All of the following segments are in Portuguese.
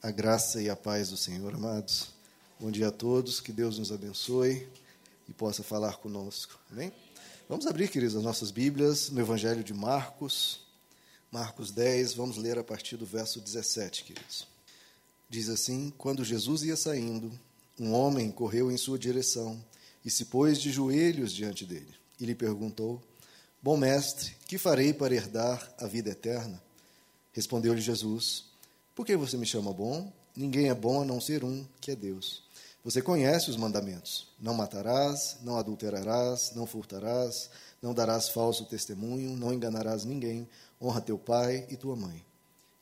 A graça e a paz do Senhor, amados. Bom dia a todos, que Deus nos abençoe e possa falar conosco. Amém? Vamos abrir, queridos, as nossas Bíblias no Evangelho de Marcos, Marcos 10, vamos ler a partir do verso 17, queridos. Diz assim: Quando Jesus ia saindo, um homem correu em sua direção e se pôs de joelhos diante dele e lhe perguntou: Bom mestre, que farei para herdar a vida eterna? Respondeu-lhe Jesus: Por que você me chama bom? Ninguém é bom a não ser um, que é Deus. Você conhece os mandamentos: Não matarás, não adulterarás, não furtarás, não darás falso testemunho, não enganarás ninguém, honra teu pai e tua mãe.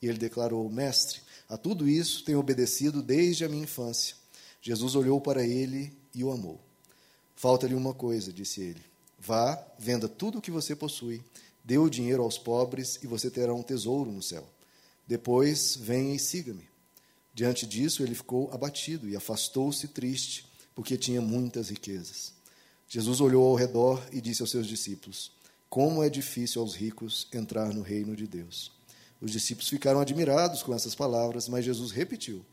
E ele declarou: Mestre, a tudo isso tenho obedecido desde a minha infância. Jesus olhou para ele e o amou. Falta-lhe uma coisa, disse ele. Vá, venda tudo o que você possui Dê o dinheiro aos pobres e você terá um tesouro no céu. Depois, venha e siga-me. Diante disso, ele ficou abatido e afastou-se triste, porque tinha muitas riquezas. Jesus olhou ao redor e disse aos seus discípulos: Como é difícil aos ricos entrar no reino de Deus. Os discípulos ficaram admirados com essas palavras, mas Jesus repetiu: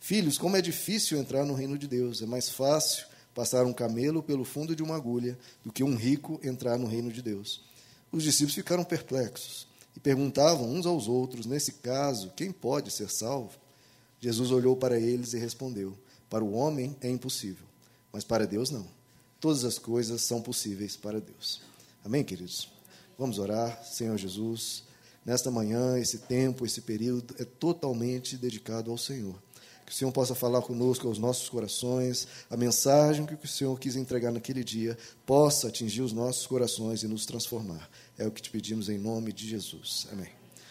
Filhos, como é difícil entrar no reino de Deus. É mais fácil passar um camelo pelo fundo de uma agulha do que um rico entrar no reino de Deus. Os discípulos ficaram perplexos e perguntavam uns aos outros: nesse caso, quem pode ser salvo? Jesus olhou para eles e respondeu: Para o homem é impossível, mas para Deus não. Todas as coisas são possíveis para Deus. Amém, queridos? Vamos orar, Senhor Jesus. Nesta manhã, esse tempo, esse período é totalmente dedicado ao Senhor. Que o Senhor possa falar conosco aos nossos corações, a mensagem que o Senhor quis entregar naquele dia possa atingir os nossos corações e nos transformar. É o que te pedimos em nome de Jesus. Amém.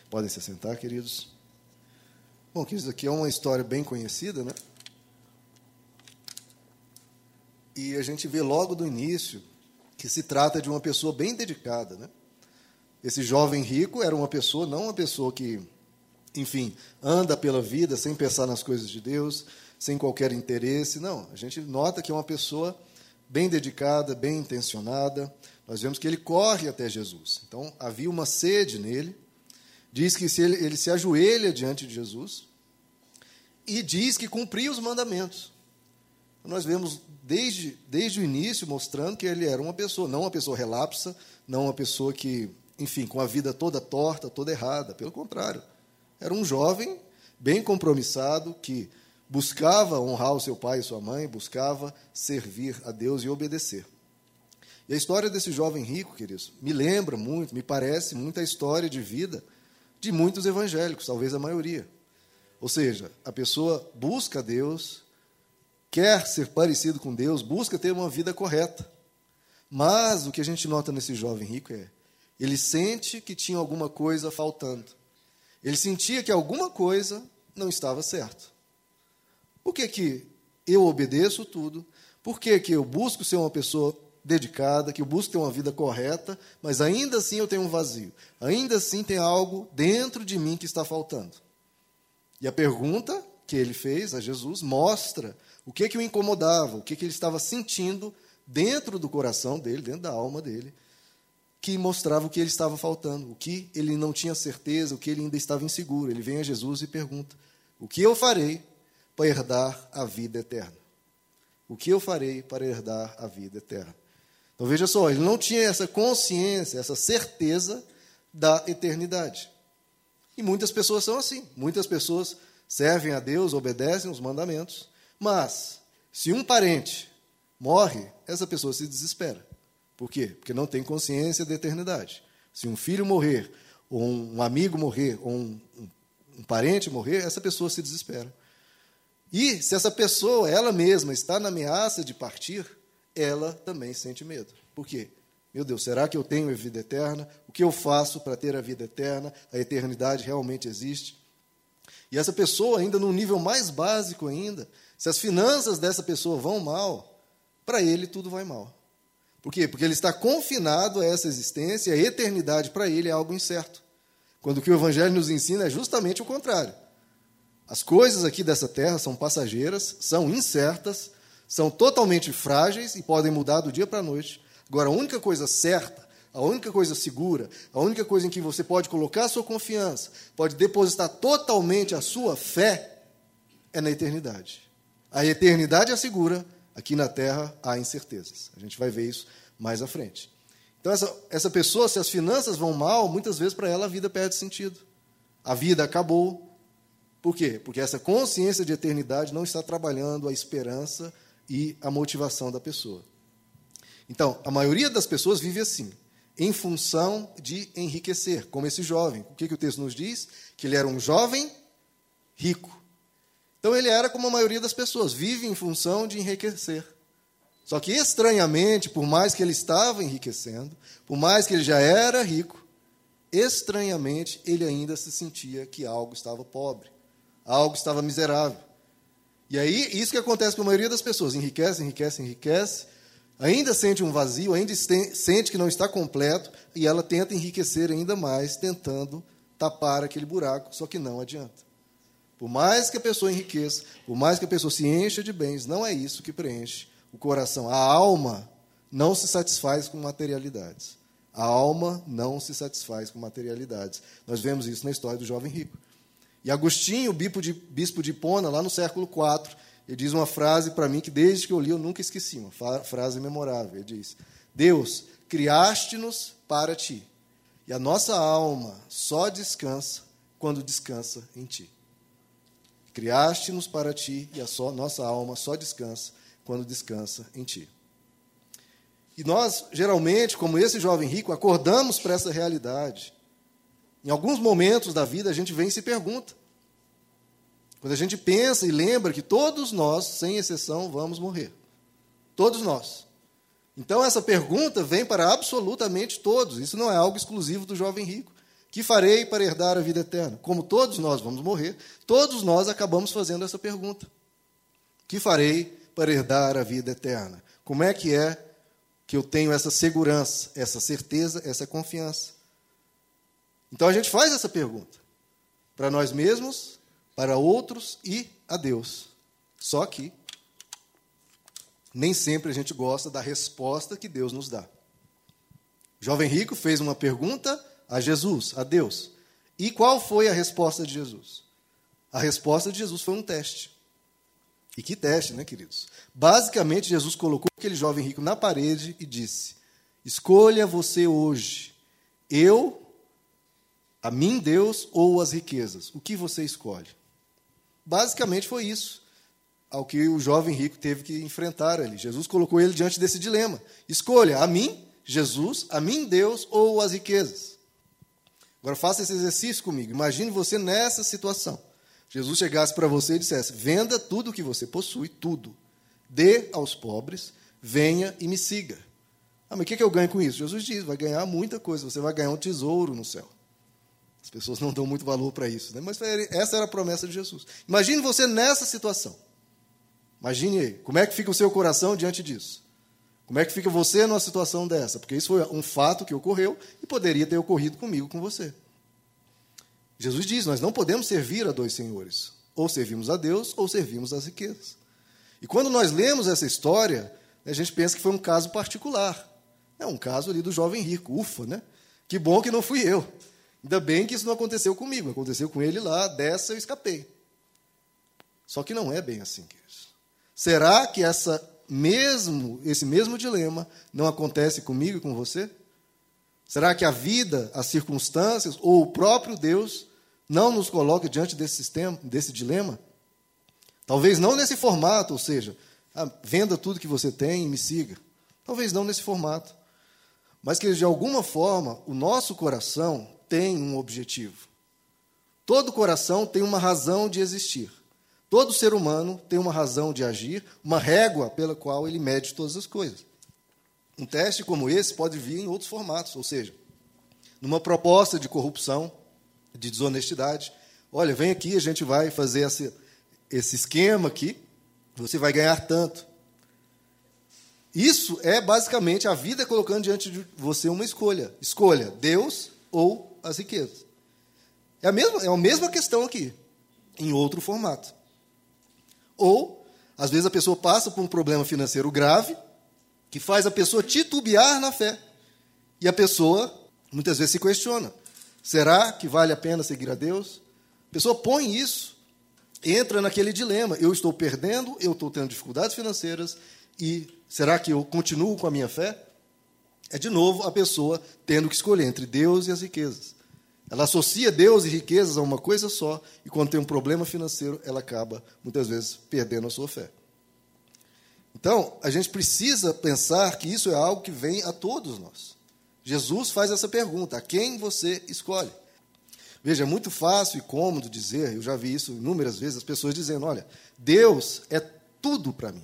Podem se sentar, queridos. Bom, queridos, aqui é uma história bem conhecida, né? E a gente vê logo do início que se trata de uma pessoa bem dedicada, né? Esse jovem rico era uma pessoa, não uma pessoa que enfim, anda pela vida sem pensar nas coisas de Deus, sem qualquer interesse. Não, a gente nota que é uma pessoa bem dedicada, bem intencionada. Nós vemos que ele corre até Jesus. Então, havia uma sede nele. Diz que se ele, ele se ajoelha diante de Jesus e diz que cumpria os mandamentos. Nós vemos desde, desde o início mostrando que ele era uma pessoa, não uma pessoa relapsa, não uma pessoa que, enfim, com a vida toda torta, toda errada. Pelo contrário, era um jovem bem compromissado que buscava honrar o seu pai e sua mãe, buscava servir a Deus e obedecer. E a história desse jovem rico, queridos, me lembra muito, me parece muito a história de vida de muitos evangélicos, talvez a maioria. Ou seja, a pessoa busca Deus, quer ser parecido com Deus, busca ter uma vida correta. Mas o que a gente nota nesse jovem rico é, ele sente que tinha alguma coisa faltando. Ele sentia que alguma coisa não estava certo. Por que, que eu obedeço tudo? Por que, que eu busco ser uma pessoa dedicada, que eu busco ter uma vida correta, mas ainda assim eu tenho um vazio? Ainda assim tem algo dentro de mim que está faltando. E a pergunta que ele fez a Jesus mostra o que, que o incomodava, o que, que ele estava sentindo dentro do coração dele, dentro da alma dele, que mostrava o que ele estava faltando, o que ele não tinha certeza, o que ele ainda estava inseguro. Ele vem a Jesus e pergunta: O que eu farei para herdar a vida eterna? O que eu farei para herdar a vida eterna? Então veja só, ele não tinha essa consciência, essa certeza da eternidade. E muitas pessoas são assim. Muitas pessoas servem a Deus, obedecem os mandamentos, mas se um parente morre, essa pessoa se desespera. Por quê? Porque não tem consciência da eternidade. Se um filho morrer, ou um amigo morrer, ou um, um, parente morrer, essa pessoa se desespera. E se essa pessoa, ela mesma, está na ameaça de partir, ela também sente medo. Por quê? Meu Deus, será que eu tenho a vida eterna? O que eu faço para ter a vida eterna? A eternidade realmente existe? E essa pessoa, ainda num nível mais básico ainda, se as finanças dessa pessoa vão mal, para ele tudo vai mal. Por quê? Porque ele está confinado a essa existência, a eternidade para ele é algo incerto. Quando o que o Evangelho nos ensina é justamente o contrário. As coisas aqui dessa terra são passageiras, são incertas, são totalmente frágeis e podem mudar do dia para a noite. Agora, a única coisa certa, a única coisa segura, a única coisa em que você pode colocar a sua confiança, pode depositar totalmente a sua fé, é na eternidade. A eternidade assegura, aqui na terra há incertezas. A gente vai ver isso mais à frente. Então, essa, essa pessoa, se as finanças vão mal, muitas vezes para ela a vida perde sentido. A vida acabou. Por quê? Porque essa consciência de eternidade não está trabalhando a esperança e a motivação da pessoa. Então, a maioria das pessoas vive assim, em função de enriquecer, como esse jovem. O que, que o texto nos diz? Que ele era um jovem rico. Então, ele era como a maioria das pessoas, vive em função de enriquecer. Só que, estranhamente, por mais que ele estava enriquecendo, por mais que ele já era rico, estranhamente ele ainda se sentia que algo estava pobre, algo estava miserável. E aí, isso que acontece com a maioria das pessoas: enriquece, enriquece, enriquece, ainda sente um vazio, ainda sente que não está completo, e ela tenta enriquecer ainda mais, tentando tapar aquele buraco, só que não adianta. Por mais que a pessoa enriqueça, por mais que a pessoa se encha de bens, não é isso que preenche o coração. A alma não se satisfaz com materialidades. A alma não se satisfaz com materialidades. Nós vemos isso na história do jovem rico. E Agostinho, bispo de, Hipona, lá no século IV, ele diz uma frase para mim que desde que eu li eu nunca esqueci, uma frase memorável. Ele diz: Deus, criaste-nos para ti, e a nossa alma só descansa quando descansa em ti. Criaste-nos para ti, e a só, nossa alma só descansa quando descansa em ti. E nós, geralmente, como esse jovem rico, acordamos para essa realidade. Em alguns momentos da vida, a gente vem e se pergunta. Quando a gente pensa e lembra que todos nós, sem exceção, vamos morrer. Todos nós. Então, essa pergunta vem para absolutamente todos. Isso não é algo exclusivo do jovem rico. Que farei para herdar a vida eterna? Como todos nós vamos morrer, todos nós acabamos fazendo essa pergunta. Que farei para herdar a vida eterna? Como é que é que eu tenho essa segurança, essa certeza, essa confiança? Então a gente faz essa pergunta para nós mesmos, para outros e a Deus. Só que nem sempre a gente gosta da resposta que Deus nos dá. O jovem rico fez uma pergunta a Jesus, a Deus. E qual foi a resposta de Jesus? A resposta de Jesus foi um teste. E que teste, né, queridos? Basicamente, Jesus colocou aquele jovem rico na parede e disse: Escolha você hoje, eu, a mim, Deus, ou as riquezas. O que você escolhe? Basicamente foi isso ao que o jovem rico teve que enfrentar ali. Jesus colocou ele diante desse dilema: escolha a mim, Jesus, a mim, Deus, ou as riquezas. Agora faça esse exercício comigo. Imagine você nessa situação. Jesus chegasse para você e dissesse: venda tudo o que você possui, tudo. Dê aos pobres, venha e me siga. Ah, mas o que, eu ganho com isso? Jesus diz: vai ganhar muita coisa, você vai ganhar um tesouro no céu. As pessoas não dão muito valor para isso, né? mas essa era a promessa de Jesus. Imagine você nessa situação. Imagine aí, como é que fica o seu coração diante disso? Como é que fica você numa situação dessa? Porque isso foi um fato que ocorreu e poderia ter ocorrido comigo, com você. Jesus diz: nós não podemos servir a dois senhores. Ou servimos a Deus, ou servimos as riquezas. E quando nós lemos essa história, a gente pensa que foi um caso particular. É um caso ali do jovem rico, ufa, né? Que bom que não fui eu. Ainda bem que isso não aconteceu comigo, aconteceu com ele lá, dessa eu escapei. Só que não é bem assim, queridos. Será que essa mesmo, esse mesmo dilema não acontece comigo e com você? Será que a vida, as circunstâncias ou o próprio Deus não nos coloca diante desse sistema, desse dilema? Talvez não nesse formato, ou seja, ah, venda tudo que você tem e me siga. Talvez não nesse formato. Mas que de alguma forma o nosso coração tem um objetivo. Todo coração tem uma razão de existir. Todo ser humano tem uma razão de agir, uma régua pela qual ele mede todas as coisas. Um teste como esse pode vir em outros formatos, ou seja, numa proposta de corrupção, de desonestidade. Olha, vem aqui, a gente vai fazer esse, esse esquema aqui, você vai ganhar tanto. Isso é basicamente a vida colocando diante de você uma escolha. Escolha Deus ou as riquezas. É a mesma, é a mesma questão aqui, em outro formato. Ou, às vezes, a pessoa passa por um problema financeiro grave, que faz a pessoa titubear na fé. E a pessoa, muitas vezes, se questiona: será que vale a pena seguir a Deus? A pessoa põe isso entra naquele dilema: eu estou perdendo, eu estou tendo dificuldades financeiras, e será que eu continuo com a minha fé? É de novo a pessoa tendo que escolher entre Deus e as riquezas. Ela associa Deus e riquezas a uma coisa só, e quando tem um problema financeiro, ela acaba, muitas vezes, perdendo a sua fé. Então, a gente precisa pensar que isso é algo que vem a todos nós. Jesus faz essa pergunta: a quem você escolhe? Veja, é muito fácil e cômodo dizer, eu já vi isso inúmeras vezes, as pessoas dizendo: olha, Deus é tudo para mim.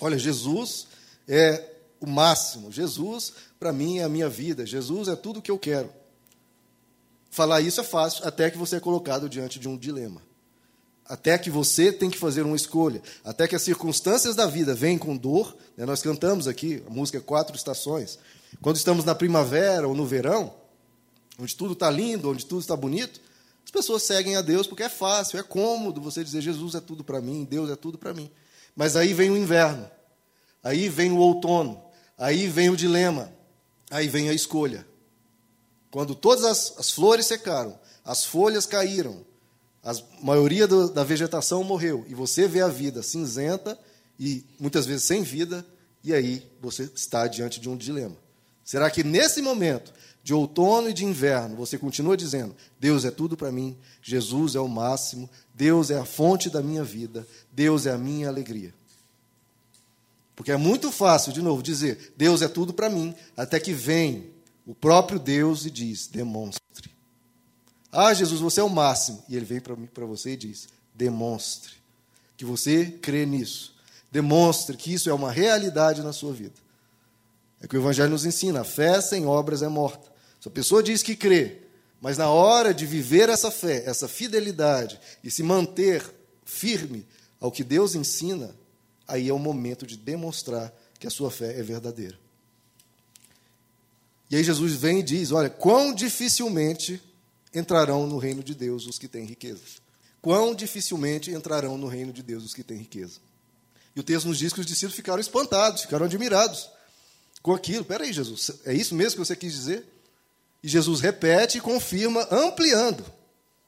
Olha, Jesus é o máximo. Jesus, para mim, é a minha vida. Jesus é tudo o que eu quero. Falar isso é fácil, até que você é colocado diante de um dilema. Até que você tem que fazer uma escolha. Até que as circunstâncias da vida vêm com dor. Né? Nós cantamos aqui, a música é Quatro Estações. Quando estamos na primavera ou no verão, onde tudo está lindo, onde tudo está bonito, as pessoas seguem a Deus porque é fácil, é cômodo você dizer Jesus é tudo para mim, Deus é tudo para mim. Mas aí vem o inverno, aí vem o outono, aí vem o dilema, aí vem a escolha. Quando todas as, as flores secaram, as folhas caíram, a maioria do, da vegetação morreu, e você vê a vida cinzenta e muitas vezes sem vida, e aí você está diante de um dilema. Será que nesse momento de outono e de inverno você continua dizendo: Deus é tudo para mim, Jesus é o máximo, Deus é a fonte da minha vida, Deus é a minha alegria? Porque é muito fácil, de novo, dizer: Deus é tudo para mim, até que vem o próprio Deus e diz: demonstre. Ah, Jesus, você é o máximo. E ele vem para você e diz: demonstre que você crê nisso. Demonstre que isso é uma realidade na sua vida. É que o Evangelho nos ensina: a fé sem obras é morta. Se a pessoa diz que crê, mas na hora de viver essa fé, essa fidelidade e se manter firme ao que Deus ensina, aí é o momento de demonstrar que a sua fé é verdadeira. E aí Jesus vem e diz: Olha, quão dificilmente entrarão no reino de Deus os que têm riquezas. Quão dificilmente entrarão no reino de Deus os que têm riqueza. E o texto nos diz que os discípulos ficaram espantados, ficaram admirados com aquilo. Peraí, Jesus, é isso mesmo que você quis dizer? E Jesus repete e confirma, ampliando.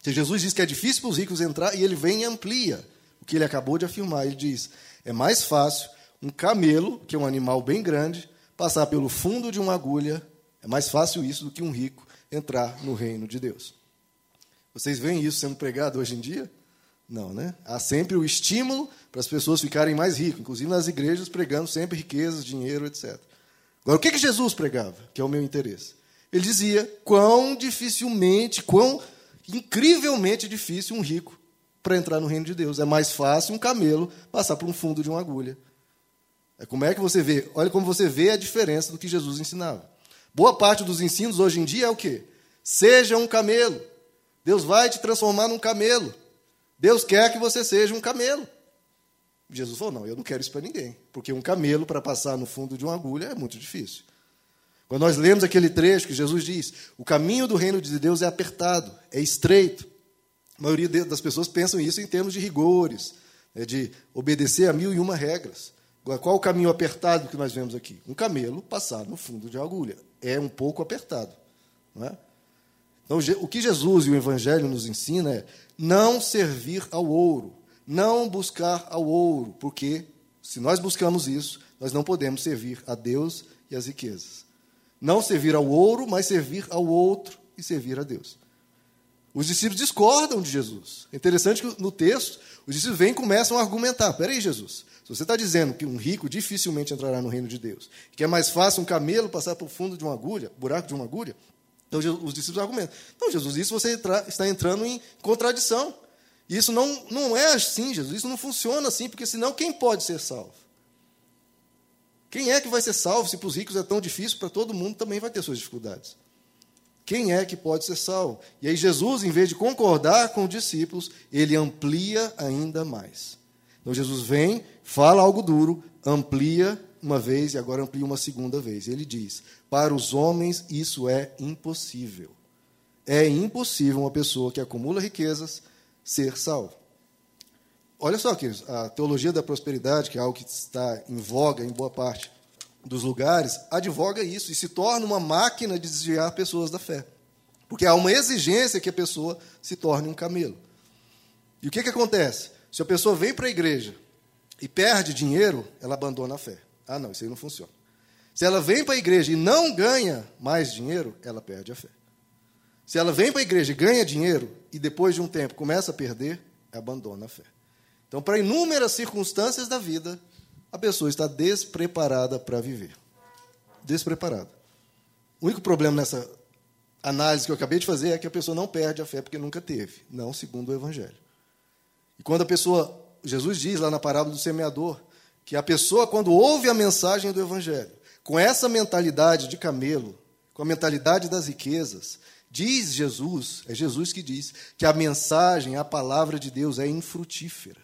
Que Jesus diz que é difícil para os ricos entrar e ele vem e amplia o que ele acabou de afirmar. Ele diz: é mais fácil um camelo, que é um animal bem grande, passar pelo fundo de uma agulha. É mais fácil isso do que um rico entrar no reino de Deus. Vocês veem isso sendo pregado hoje em dia? Não, né? Há sempre o estímulo para as pessoas ficarem mais ricas, inclusive nas igrejas pregando sempre riquezas, dinheiro, etc. Agora, o que, que Jesus pregava, que é o meu interesse? Ele dizia quão dificilmente, quão incrivelmente difícil um rico para entrar no reino de Deus. É mais fácil um camelo passar por um fundo de uma agulha. É como é que você vê? Olha como você vê a diferença do que Jesus ensinava. Boa parte dos ensinos hoje em dia é o quê? Seja um camelo. Deus vai te transformar num camelo. Deus quer que você seja um camelo. Jesus falou: não, eu não quero isso para ninguém, porque um camelo para passar no fundo de uma agulha é muito difícil. Quando nós lemos aquele trecho que Jesus diz: o caminho do reino de Deus é apertado, é estreito. A maioria das pessoas pensam isso em termos de rigores, né, de obedecer a mil e uma regras. Qual o caminho apertado que nós vemos aqui? Um camelo passar no fundo de uma agulha. É um pouco apertado. Não é? Então, o que Jesus e o Evangelho nos ensina é não servir ao ouro, não buscar ao ouro, porque se nós buscamos isso, nós não podemos servir a Deus e as riquezas. Não servir ao ouro, mas servir ao outro e servir a Deus. Os discípulos discordam de Jesus. É interessante que no texto, os discípulos vêm e começam a argumentar. Peraí, Jesus, se você está dizendo que um rico dificilmente entrará no reino de Deus, que é mais fácil um camelo passar por fundo de uma agulha, buraco de uma agulha, então os discípulos argumentam. Não, Jesus, isso você está entrando em contradição. Isso não, não é assim, Jesus. Isso não funciona assim, porque senão quem pode ser salvo? Quem é que vai ser salvo se para os ricos é tão difícil, para todo mundo também vai ter suas dificuldades? Quem é que pode ser salvo? E aí Jesus, em vez de concordar com os discípulos, ele amplia ainda mais. Então Jesus vem, fala algo duro, amplia uma vez e agora amplia uma segunda vez. Ele diz: Para os homens isso é impossível. É impossível uma pessoa que acumula riquezas ser salvo. Olha só, queridos, a teologia da prosperidade, que é algo que está em voga em boa parte dos lugares, advoga isso e se torna uma máquina de desviar pessoas da fé. Porque há uma exigência que a pessoa se torne um camelo. E o que, que acontece? Se a pessoa vem para a igreja e perde dinheiro, ela abandona a fé. Ah, não, isso aí não funciona. Se ela vem para a igreja e não ganha mais dinheiro, ela perde a fé. Se ela vem para a igreja e ganha dinheiro e depois de um tempo começa a perder, abandona a fé. Então, para inúmeras circunstâncias da vida, a pessoa está despreparada para viver. Despreparada. O único problema nessa análise que eu acabei de fazer é que a pessoa não perde a fé porque nunca teve, não segundo o Evangelho. E quando a pessoa, Jesus diz lá na parábola do semeador, que a pessoa, quando ouve a mensagem do Evangelho, com essa mentalidade de camelo, com a mentalidade das riquezas, diz Jesus, é Jesus que diz, que a mensagem, a palavra de Deus é infrutífera.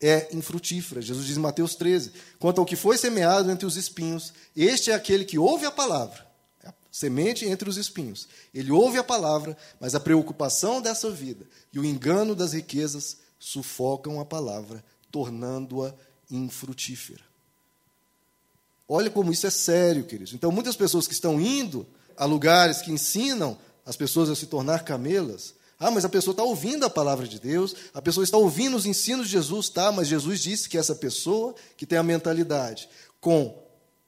É infrutífera. Jesus diz em Mateus 13: quanto ao que foi semeado entre os espinhos, este é aquele que ouve a palavra, é a semente entre os espinhos. Ele ouve a palavra, mas a preocupação dessa vida e o engano das riquezas sufocam a palavra, tornando-a infrutífera. Olha como isso é sério, queridos. Então, muitas pessoas que estão indo a lugares que ensinam as pessoas a se tornar camelas. Ah, mas a pessoa está ouvindo a palavra de Deus, a pessoa está ouvindo os ensinos de Jesus, tá? Mas Jesus disse que essa pessoa que tem a mentalidade com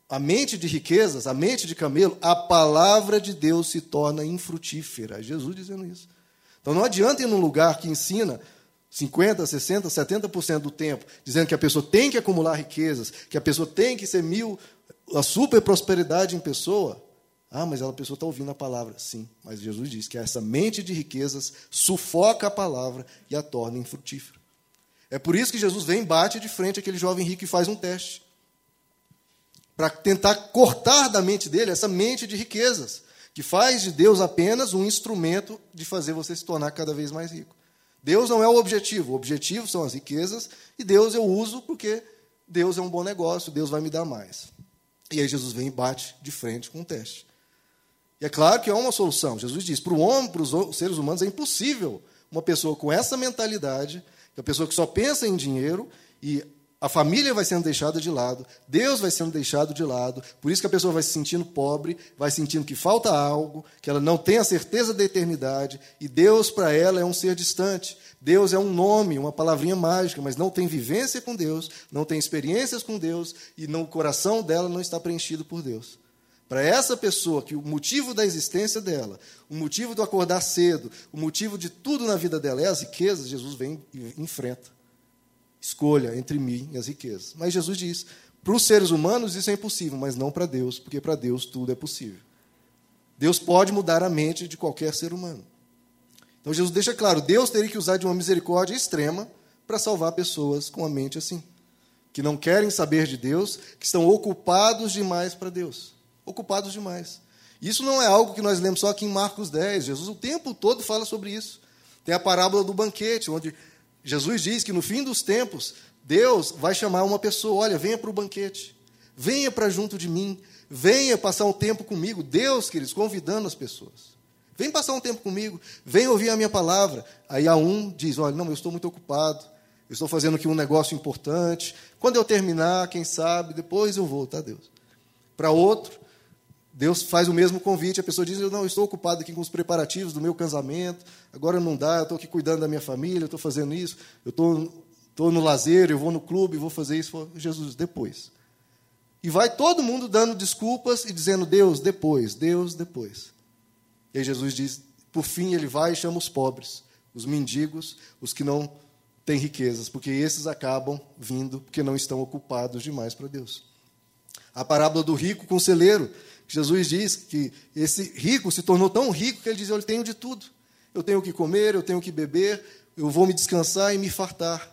a mente de riquezas, a mente de camelo, a palavra de Deus se torna infrutífera. É Jesus dizendo isso. Então não adianta ir num lugar que ensina 50, 60, 70% do tempo, dizendo que a pessoa tem que acumular riquezas, que a pessoa tem que ser mil, a super prosperidade em pessoa. Ah, mas a pessoa está ouvindo a palavra. Sim, mas Jesus diz que essa mente de riquezas sufoca a palavra e a torna infrutífera. É por isso que Jesus vem e bate de frente aquele jovem rico e faz um teste. Para tentar cortar da mente dele essa mente de riquezas, que faz de Deus apenas um instrumento de fazer você se tornar cada vez mais rico. Deus não é o objetivo, o objetivo são as riquezas, e Deus eu uso porque Deus é um bom negócio, Deus vai me dar mais. E aí Jesus vem e bate de frente com o teste. E é claro que há uma solução. Jesus diz: para o homem, para os seres humanos, é impossível uma pessoa com essa mentalidade, a pessoa que só pensa em dinheiro e a família vai sendo deixada de lado, Deus vai sendo deixado de lado, por isso que a pessoa vai se sentindo pobre, vai sentindo que falta algo, que ela não tem a certeza da eternidade, e Deus para ela é um ser distante. Deus é um nome, uma palavrinha mágica, mas não tem vivência com Deus, não tem experiências com Deus, e no coração dela não está preenchido por Deus. Para essa pessoa que o motivo da existência dela, o motivo do acordar cedo, o motivo de tudo na vida dela é as riquezas, Jesus vem e enfrenta. Escolha entre mim e as riquezas. Mas Jesus diz: para os seres humanos isso é impossível, mas não para Deus, porque para Deus tudo é possível. Deus pode mudar a mente de qualquer ser humano. Então Jesus deixa claro: Deus teria que usar de uma misericórdia extrema para salvar pessoas com a mente assim, que não querem saber de Deus, que estão ocupados demais para Deus. Ocupados demais. Isso não é algo que nós lemos só aqui em Marcos 10. Jesus o tempo todo fala sobre isso. Tem a parábola do banquete, onde Jesus diz que no fim dos tempos, Deus vai chamar uma pessoa: olha, venha para o banquete, venha para junto de mim, venha passar um tempo comigo. Deus, queridos, convidando as pessoas. Vem passar um tempo comigo, vem ouvir a minha palavra. Aí a um diz: olha, não, eu estou muito ocupado, eu estou fazendo aqui um negócio importante. Quando eu terminar, quem sabe, depois eu vou, tá, Deus? Para outro, Deus faz o mesmo convite, a pessoa diz: Eu não, estou ocupado aqui com os preparativos do meu casamento, agora não dá, eu estou aqui cuidando da minha família, eu estou fazendo isso, eu estou, no lazer, eu vou no clube, vou fazer isso. Jesus, depois. E vai todo mundo dando desculpas e dizendo: Deus, depois, Deus, depois. E aí Jesus diz: Por fim, ele vai e chama os pobres, os mendigos, os que não têm riquezas, porque esses acabam vindo porque não estão ocupados demais para Deus. A parábola do rico conselheiro Jesus diz que esse rico se tornou tão rico que ele diz: Eu tenho de tudo. Eu tenho o que comer, eu tenho o que beber, eu vou me descansar e me fartar.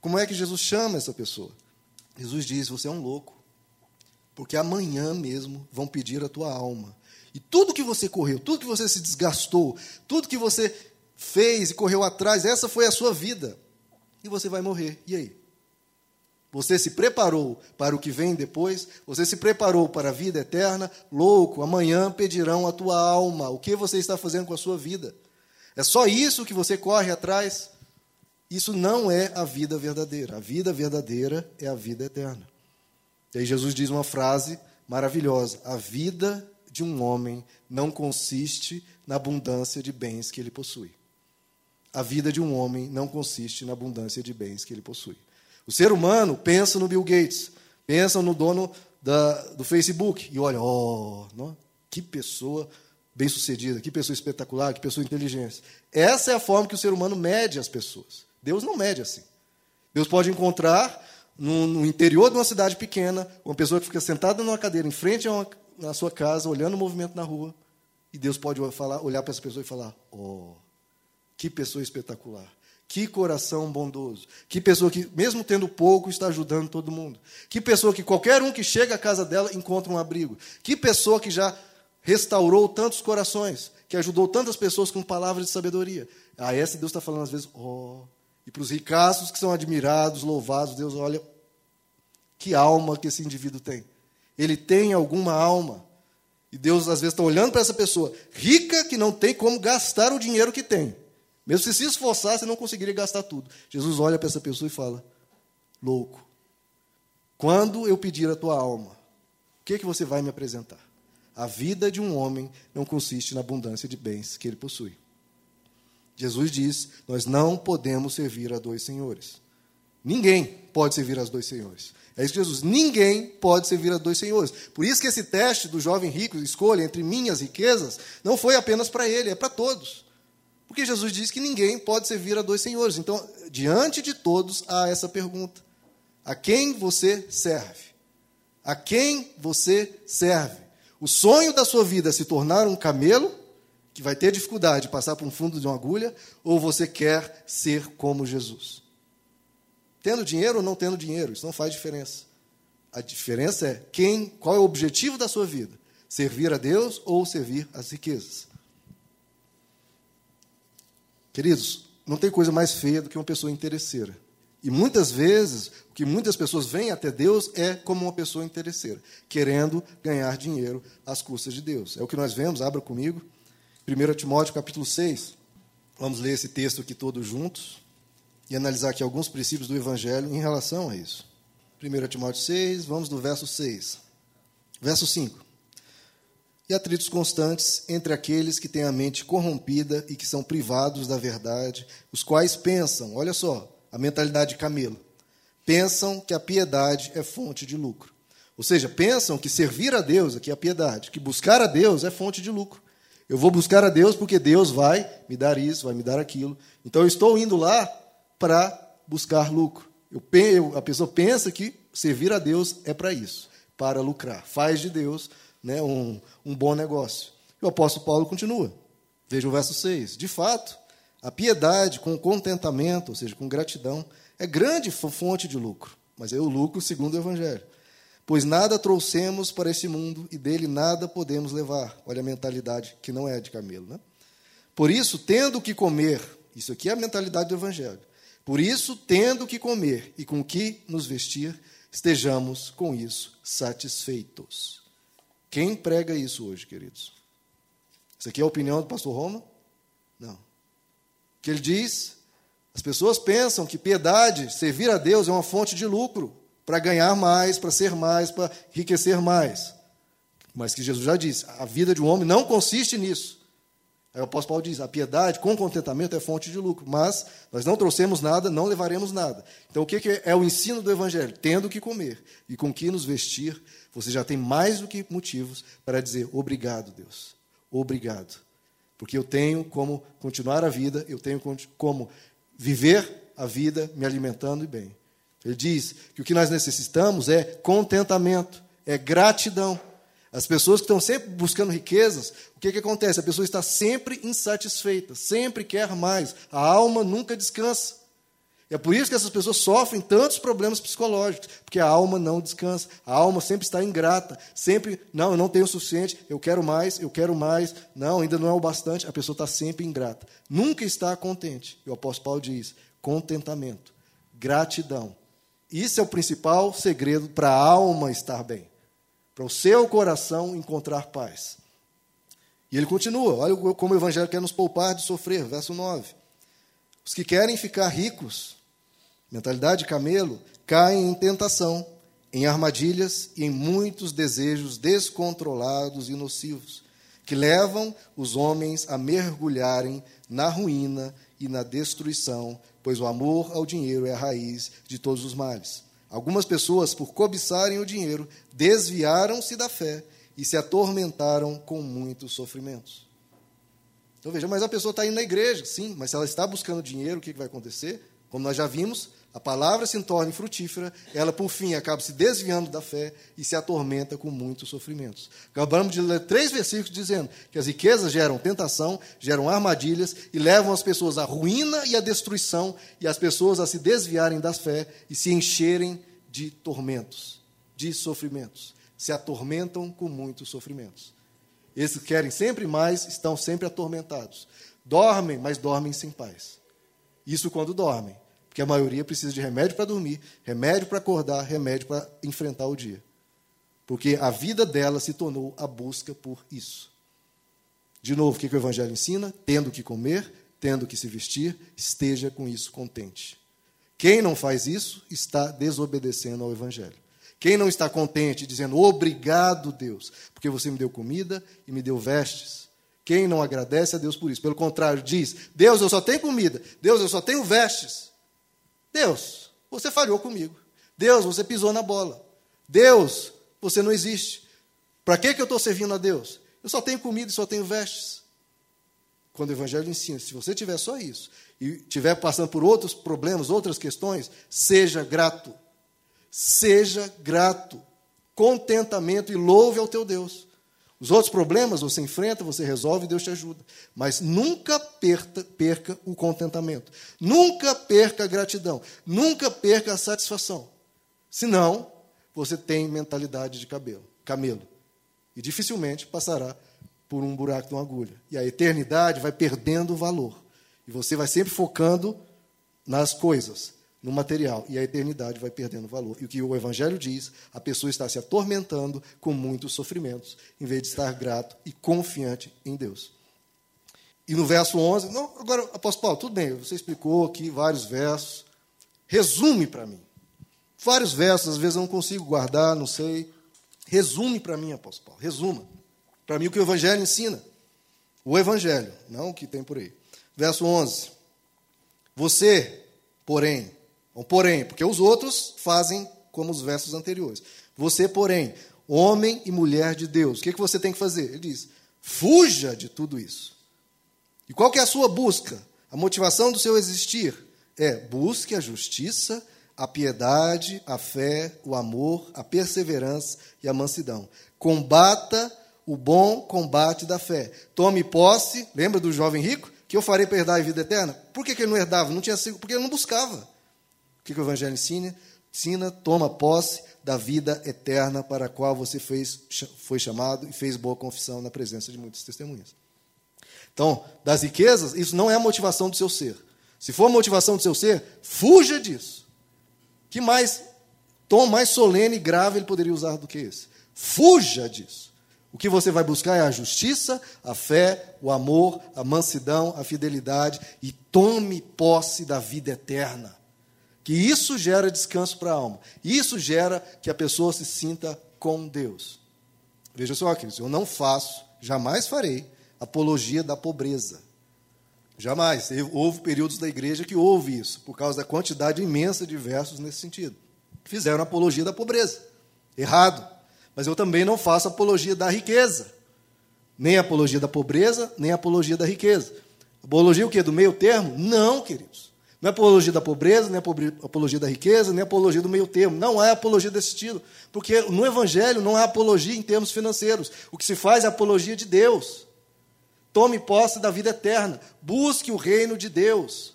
Como é que Jesus chama essa pessoa? Jesus diz: Você é um louco. Porque amanhã mesmo vão pedir a tua alma. E tudo que você correu, tudo que você se desgastou, tudo que você fez e correu atrás, essa foi a sua vida. E você vai morrer. E aí? Você se preparou para o que vem depois? Você se preparou para a vida eterna? Louco, amanhã pedirão a tua alma. O que você está fazendo com a sua vida? É só isso que você corre atrás? Isso não é a vida verdadeira. A vida verdadeira é a vida eterna. E aí Jesus diz uma frase maravilhosa: A vida de um homem não consiste na abundância de bens que ele possui. a vida de um homem não consiste na abundância de bens que ele possui. O ser humano pensa no Bill Gates, pensa no dono da, do Facebook e olha, oh, não, que pessoa bem-sucedida, que pessoa espetacular, que pessoa inteligente. Essa é a forma que o ser humano mede as pessoas. Deus não mede assim. Deus pode encontrar no, no interior de uma cidade pequena uma pessoa que fica sentada numa cadeira em frente a uma, na sua casa, olhando o movimento na rua, e Deus pode falar, olhar para essa pessoa e falar: Oh, que pessoa espetacular. Que coração bondoso. Que pessoa que, mesmo tendo pouco, está ajudando todo mundo. Que pessoa que qualquer um que chega à casa dela encontra um abrigo. Que pessoa que já restaurou tantos corações, que ajudou tantas pessoas com palavras de sabedoria. A essa Deus está falando às vezes, oh. E para os ricaços que são admirados, louvados, Deus olha que alma que esse indivíduo tem. Ele tem alguma alma. E Deus às vezes está olhando para essa pessoa rica que não tem como gastar o dinheiro que tem. Mesmo se se esforçasse, não conseguiria gastar tudo. Jesus olha para essa pessoa e fala: Louco, quando eu pedir a tua alma, o que, é que você vai me apresentar? A vida de um homem não consiste na abundância de bens que ele possui. Jesus diz: Nós não podemos servir a dois senhores. Ninguém pode servir a dois senhores. É isso que Jesus. Ninguém pode servir a dois senhores. Por isso que esse teste do jovem rico, escolha entre minhas riquezas, não foi apenas para ele, é para todos. Porque Jesus diz que ninguém pode servir a dois senhores. Então, diante de todos, há essa pergunta: a quem você serve? A quem você serve? O sonho da sua vida é se tornar um camelo, que vai ter dificuldade de passar por um fundo de uma agulha, ou você quer ser como Jesus? Tendo dinheiro ou não tendo dinheiro, isso não faz diferença. A diferença é quem, qual é o objetivo da sua vida? Servir a Deus ou servir as riquezas? Queridos, não tem coisa mais feia do que uma pessoa interesseira. E muitas vezes, o que muitas pessoas vêm até Deus é como uma pessoa interesseira, querendo ganhar dinheiro às custas de Deus. É o que nós vemos, abra comigo, 1 Timóteo capítulo 6. Vamos ler esse texto aqui todos juntos e analisar aqui alguns princípios do Evangelho em relação a isso. 1 Timóteo 6, vamos do verso 6. Verso 5 e atritos constantes entre aqueles que têm a mente corrompida e que são privados da verdade, os quais pensam, olha só, a mentalidade de camelo, pensam que a piedade é fonte de lucro. Ou seja, pensam que servir a Deus, aqui é a piedade, que buscar a Deus é fonte de lucro. Eu vou buscar a Deus porque Deus vai me dar isso, vai me dar aquilo. Então eu estou indo lá para buscar lucro. Eu, eu, a pessoa pensa que servir a Deus é para isso, para lucrar. Faz de Deus né, um, um bom negócio. E o apóstolo Paulo continua. Veja o verso 6. De fato, a piedade com contentamento, ou seja, com gratidão, é grande fonte de lucro. Mas é o lucro segundo o Evangelho. Pois nada trouxemos para esse mundo e dele nada podemos levar. Olha a mentalidade que não é de camelo. Né? Por isso, tendo que comer, isso aqui é a mentalidade do Evangelho. Por isso, tendo que comer e com que nos vestir, estejamos com isso satisfeitos. Quem prega isso hoje, queridos? Isso aqui é a opinião do pastor Roma? Não. O que ele diz? As pessoas pensam que piedade, servir a Deus, é uma fonte de lucro, para ganhar mais, para ser mais, para enriquecer mais. Mas que Jesus já disse, a vida de um homem não consiste nisso. Aí o apóstolo Paulo diz: a piedade com contentamento é fonte de lucro, mas nós não trouxemos nada, não levaremos nada. Então, o que é o ensino do Evangelho? Tendo que comer e com que nos vestir, você já tem mais do que motivos para dizer obrigado, Deus. Obrigado. Porque eu tenho como continuar a vida, eu tenho como viver a vida me alimentando e bem. Ele diz que o que nós necessitamos é contentamento, é gratidão. As pessoas que estão sempre buscando riquezas, o que, que acontece? A pessoa está sempre insatisfeita, sempre quer mais. A alma nunca descansa. É por isso que essas pessoas sofrem tantos problemas psicológicos, porque a alma não descansa, a alma sempre está ingrata, sempre, não, eu não tenho o suficiente, eu quero mais, eu quero mais, não, ainda não é o bastante, a pessoa está sempre ingrata, nunca está contente. E o apóstolo Paulo diz: contentamento, gratidão. Isso é o principal segredo para a alma estar bem, para o seu coração encontrar paz. E ele continua, olha como o Evangelho quer nos poupar de sofrer, verso 9. Os que querem ficar ricos mentalidade de camelo, caem em tentação, em armadilhas e em muitos desejos descontrolados e nocivos, que levam os homens a mergulharem na ruína e na destruição, pois o amor ao dinheiro é a raiz de todos os males. Algumas pessoas, por cobiçarem o dinheiro, desviaram-se da fé e se atormentaram com muitos sofrimentos. Então veja, mas a pessoa está indo na igreja, sim, mas se ela está buscando dinheiro, o que vai acontecer? Como nós já vimos, a palavra se torna frutífera, ela por fim acaba se desviando da fé e se atormenta com muitos sofrimentos. Acabamos de ler três versículos dizendo que as riquezas geram tentação, geram armadilhas e levam as pessoas à ruína e à destruição e as pessoas a se desviarem da fé e se encherem de tormentos, de sofrimentos. Se atormentam com muitos sofrimentos. Esses que querem sempre mais estão sempre atormentados. Dormem, mas dormem sem paz. Isso quando dormem porque a maioria precisa de remédio para dormir, remédio para acordar, remédio para enfrentar o dia. Porque a vida dela se tornou a busca por isso. De novo, o que o Evangelho ensina? Tendo que comer, tendo que se vestir, esteja com isso contente. Quem não faz isso está desobedecendo ao Evangelho. Quem não está contente, dizendo obrigado, Deus, porque você me deu comida e me deu vestes. Quem não agradece a Deus por isso? Pelo contrário, diz: Deus, eu só tenho comida. Deus, eu só tenho vestes. Deus, você falhou comigo. Deus, você pisou na bola. Deus, você não existe. Para que, que eu estou servindo a Deus? Eu só tenho comida e só tenho vestes. Quando o Evangelho ensina, se você tiver só isso e estiver passando por outros problemas, outras questões, seja grato. Seja grato. Contentamento e louve ao teu Deus. Os outros problemas você enfrenta, você resolve, Deus te ajuda. Mas nunca perca, perca o contentamento. Nunca perca a gratidão. Nunca perca a satisfação. Senão, você tem mentalidade de cabelo, camelo. E dificilmente passará por um buraco de uma agulha. E a eternidade vai perdendo o valor. E você vai sempre focando nas coisas no material e a eternidade vai perdendo valor. E o que o Evangelho diz, a pessoa está se atormentando com muitos sofrimentos, em vez de estar grato e confiante em Deus. E no verso 11, não, agora, apóstolo Paulo, tudo bem, você explicou aqui vários versos, resume para mim. Vários versos, às vezes eu não consigo guardar, não sei. Resume para mim, apóstolo Paulo, resuma. Para mim o que o Evangelho ensina. O Evangelho, não o que tem por aí. Verso 11. Você, porém, porém, porque os outros fazem como os versos anteriores. Você, porém, homem e mulher de Deus, o que, que você tem que fazer? Ele diz: fuja de tudo isso. E qual que é a sua busca? A motivação do seu existir é busque a justiça, a piedade, a fé, o amor, a perseverança e a mansidão. Combata o bom combate da fé. Tome posse, lembra do jovem rico? Que eu farei para herdar a vida eterna? Por que, que ele não herdava? Não tinha porque ele não buscava. Que, que o Evangelho ensina? Ensina, toma posse da vida eterna para a qual você fez, foi chamado e fez boa confissão na presença de muitas testemunhas. Então, das riquezas, isso não é a motivação do seu ser. Se for a motivação do seu ser, fuja disso. Que mais tom mais solene e grave ele poderia usar do que esse? Fuja disso. O que você vai buscar é a justiça, a fé, o amor, a mansidão, a fidelidade e tome posse da vida eterna. Que isso gera descanso para a alma. Isso gera que a pessoa se sinta com Deus. Veja só, queridos, eu não faço, jamais farei apologia da pobreza. Jamais. Houve períodos da igreja que houve isso, por causa da quantidade imensa de versos nesse sentido. Fizeram apologia da pobreza. Errado. Mas eu também não faço apologia da riqueza. Nem apologia da pobreza, nem apologia da riqueza. Apologia o quê? Do meio termo? Não, queridos. Não é apologia da pobreza, nem apologia da riqueza, nem apologia do meio termo. Não é apologia desse estilo. Porque no Evangelho não é apologia em termos financeiros. O que se faz é apologia de Deus. Tome posse da vida eterna. Busque o reino de Deus.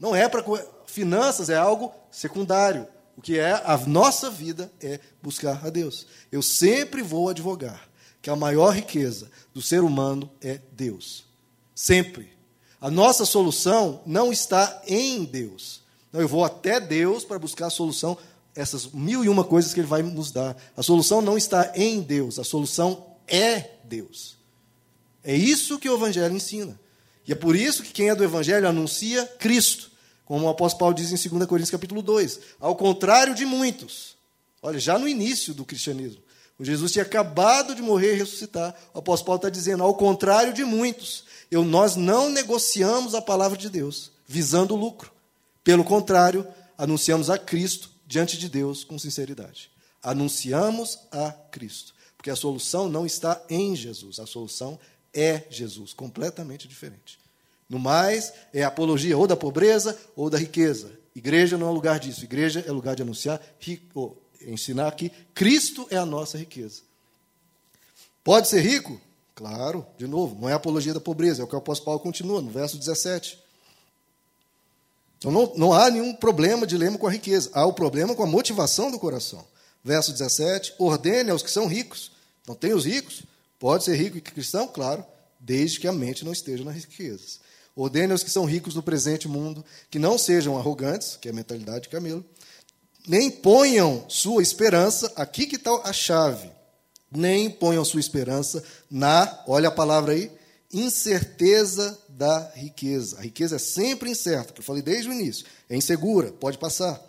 Não é para. Finanças é algo secundário. O que é a nossa vida é buscar a Deus. Eu sempre vou advogar que a maior riqueza do ser humano é Deus. Sempre. A nossa solução não está em Deus. Eu vou até Deus para buscar a solução, essas mil e uma coisas que Ele vai nos dar. A solução não está em Deus, a solução é Deus. É isso que o Evangelho ensina. E é por isso que quem é do Evangelho anuncia Cristo, como o apóstolo Paulo diz em 2 Coríntios capítulo 2. Ao contrário de muitos. Olha, já no início do cristianismo. O Jesus tinha acabado de morrer e ressuscitar. O apóstolo Paulo está dizendo, ao contrário de muitos, eu, nós não negociamos a palavra de Deus. visando o lucro. Pelo contrário, anunciamos a Cristo diante de Deus com sinceridade. Anunciamos a Cristo. Porque a solução não está em Jesus, a solução é Jesus, completamente diferente. No mais, é apologia ou da pobreza ou da riqueza. Igreja não é lugar disso. Igreja é lugar de anunciar, ensinar que Cristo é a nossa riqueza. Pode ser rico? Claro, de novo, não é apologia da pobreza, é o que o apóstolo Paulo continua no verso 17. Então não, não há nenhum problema, dilema com a riqueza. Há o problema com a motivação do coração. Verso 17: ordene aos que são ricos. Não tem os ricos? Pode ser rico e cristão? Claro, desde que a mente não esteja nas riquezas. Ordene aos que são ricos no presente mundo que não sejam arrogantes, que é a mentalidade de Camilo, nem ponham sua esperança, aqui que está a chave, nem ponham sua esperança na, olha a palavra aí, incerteza da riqueza. A riqueza é sempre incerta, que eu falei desde o início, é insegura, pode passar.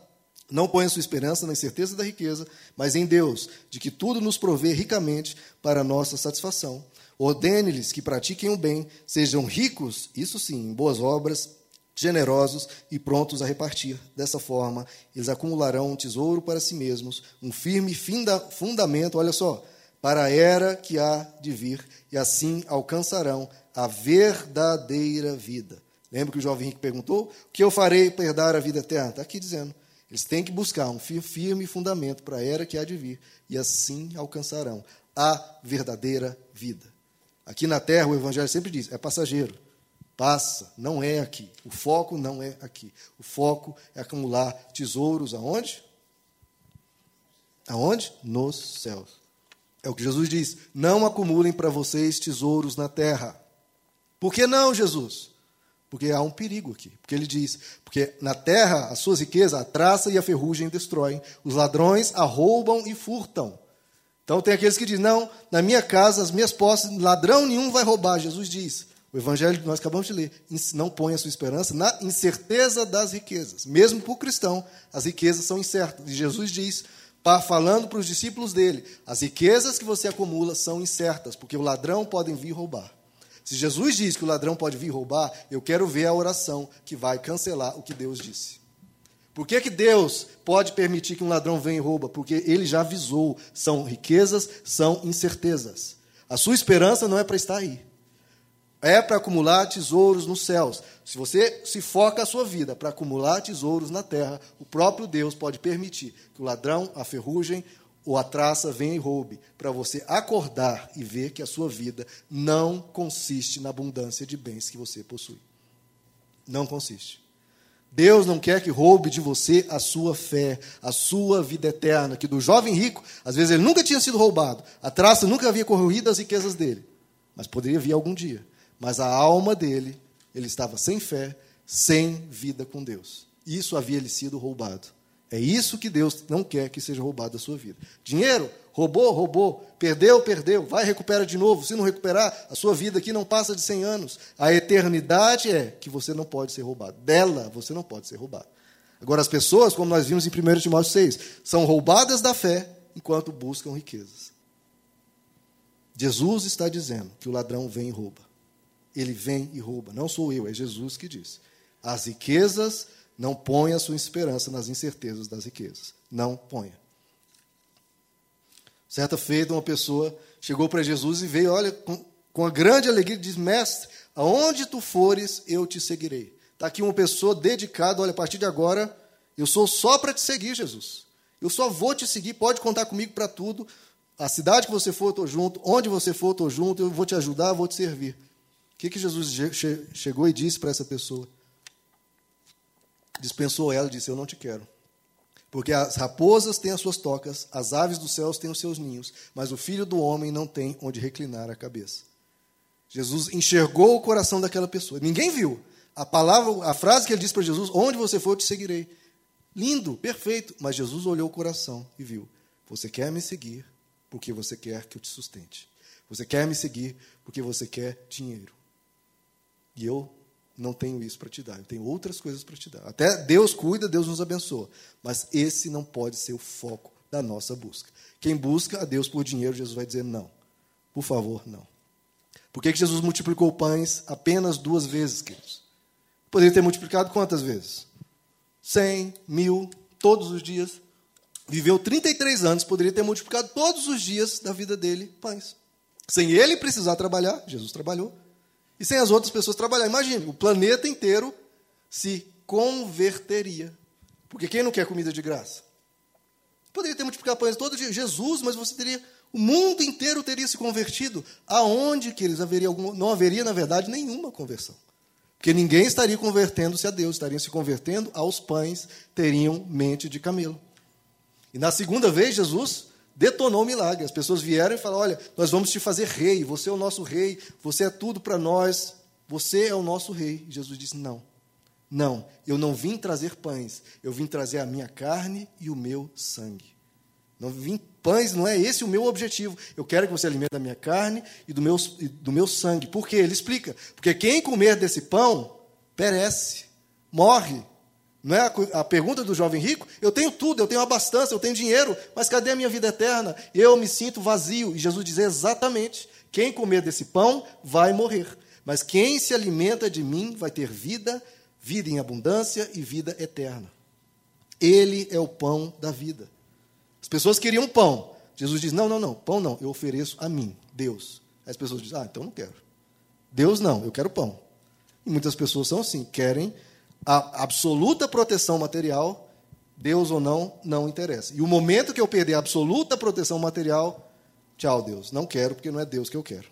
Não ponha sua esperança na incerteza da riqueza, mas em Deus, de que tudo nos provê ricamente para nossa satisfação. Ordene-lhes que pratiquem o bem, sejam ricos, isso sim, em boas obras, generosos e prontos a repartir. Dessa forma, eles acumularão um tesouro para si mesmos, um firme fundamento, olha só, para a era que há de vir, e assim alcançarão a verdadeira vida. Lembra que o jovem rico perguntou? O que eu farei para herdar a vida eterna? Está aqui dizendo. Eles têm que buscar um firme fundamento para a era que há de vir, e assim alcançarão a verdadeira vida. Aqui na terra, o Evangelho sempre diz: é passageiro. Passa, não é aqui. O foco não é aqui. O foco é acumular tesouros aonde? Aonde? Nos céus. É o que Jesus diz: não acumulem para vocês tesouros na terra. Por que não, Jesus? Porque há um perigo aqui. Porque ele diz: porque na terra as suas riquezas, a traça e a ferrugem destroem, os ladrões a roubam e furtam. Então tem aqueles que dizem: não, na minha casa, as minhas posses, ladrão nenhum vai roubar. Jesus diz: o evangelho que nós acabamos de ler, não põe a sua esperança na incerteza das riquezas. Mesmo para o cristão, as riquezas são incertas. E Jesus diz, falando para os discípulos dele, as riquezas que você acumula são incertas, porque o ladrão pode vir roubar. Se Jesus diz que o ladrão pode vir roubar, eu quero ver a oração que vai cancelar o que Deus disse. Por que, que Deus pode permitir que um ladrão venha e rouba? Porque ele já avisou: são riquezas, são incertezas. A sua esperança não é para estar aí. É para acumular tesouros nos céus. Se você se foca a sua vida para acumular tesouros na terra, o próprio Deus pode permitir que o ladrão, a ferrugem ou a traça venha e roube, para você acordar e ver que a sua vida não consiste na abundância de bens que você possui. Não consiste. Deus não quer que roube de você a sua fé, a sua vida eterna. Que do jovem rico, às vezes ele nunca tinha sido roubado, a traça nunca havia corroído as riquezas dele, mas poderia vir algum dia. Mas a alma dele, ele estava sem fé, sem vida com Deus. Isso havia lhe sido roubado. É isso que Deus não quer que seja roubado da sua vida. Dinheiro, roubou, roubou. Perdeu, perdeu. Vai, recupera de novo. Se não recuperar, a sua vida aqui não passa de 100 anos. A eternidade é que você não pode ser roubado. Dela, você não pode ser roubado. Agora, as pessoas, como nós vimos em 1 Timóteo 6, são roubadas da fé enquanto buscam riquezas. Jesus está dizendo que o ladrão vem e rouba. Ele vem e rouba. Não sou eu, é Jesus que diz. As riquezas não ponha a sua esperança nas incertezas das riquezas. Não ponha. Certa feita, uma pessoa chegou para Jesus e veio, olha, com, com a grande alegria, diz: Mestre, aonde tu fores, eu te seguirei. Está aqui uma pessoa dedicada, olha, a partir de agora, eu sou só para te seguir, Jesus. Eu só vou te seguir, pode contar comigo para tudo. A cidade que você for, eu estou junto. Onde você for, eu estou junto. Eu vou te ajudar, vou te servir. O que, que Jesus chegou e disse para essa pessoa? dispensou ela e disse: Eu não te quero. Porque as raposas têm as suas tocas, as aves dos céus têm os seus ninhos, mas o filho do homem não tem onde reclinar a cabeça. Jesus enxergou o coração daquela pessoa. Ninguém viu. A palavra, a frase que ele disse para Jesus: Onde você for, eu te seguirei. Lindo, perfeito. Mas Jesus olhou o coração e viu: Você quer me seguir porque você quer que eu te sustente. Você quer me seguir porque você quer dinheiro. E eu não tenho isso para te dar, eu tenho outras coisas para te dar. Até Deus cuida, Deus nos abençoa, mas esse não pode ser o foco da nossa busca. Quem busca a Deus por dinheiro, Jesus vai dizer não. Por favor, não. Por que, que Jesus multiplicou pães apenas duas vezes, queridos? Poderia ter multiplicado quantas vezes? Cem, mil, todos os dias. Viveu 33 anos, poderia ter multiplicado todos os dias da vida dele pães. Sem ele precisar trabalhar, Jesus trabalhou, e sem as outras pessoas trabalhar. Imagine, o planeta inteiro se converteria. Porque quem não quer comida de graça? Poderia ter multiplicado pães todo dia. Jesus, mas você teria. O mundo inteiro teria se convertido. Aonde que eles haveria. Não haveria, na verdade, nenhuma conversão. Porque ninguém estaria convertendo-se a Deus, estariam se convertendo aos pães, teriam mente de camelo. E na segunda vez, Jesus detonou o milagre. As pessoas vieram e falaram: Olha, nós vamos te fazer rei, você é o nosso rei, você é tudo para nós, você é o nosso rei. E Jesus disse: Não, não, eu não vim trazer pães, eu vim trazer a minha carne e o meu sangue. Não vim pães, não é esse o meu objetivo. Eu quero que você alimente a minha carne e do meu, do meu sangue. Por quê? Ele explica. Porque quem comer desse pão perece, morre. Não é a, pergunta do jovem rico? Eu tenho tudo, eu tenho abastança, eu tenho dinheiro, mas cadê a minha vida eterna? Eu me sinto vazio. E Jesus diz exatamente: quem comer desse pão vai morrer, mas quem se alimenta de mim vai ter vida, vida em abundância e vida eterna. Ele é o pão da vida. As pessoas queriam pão. Jesus diz: não, não, não, pão não, eu ofereço a mim, Deus. As pessoas dizem: ah, então não quero. Deus não, eu quero pão. E muitas pessoas são assim, querem a absoluta proteção material, Deus ou não, não interessa. E o momento que eu perder a absoluta proteção material, tchau, Deus, não quero porque não é Deus que eu quero.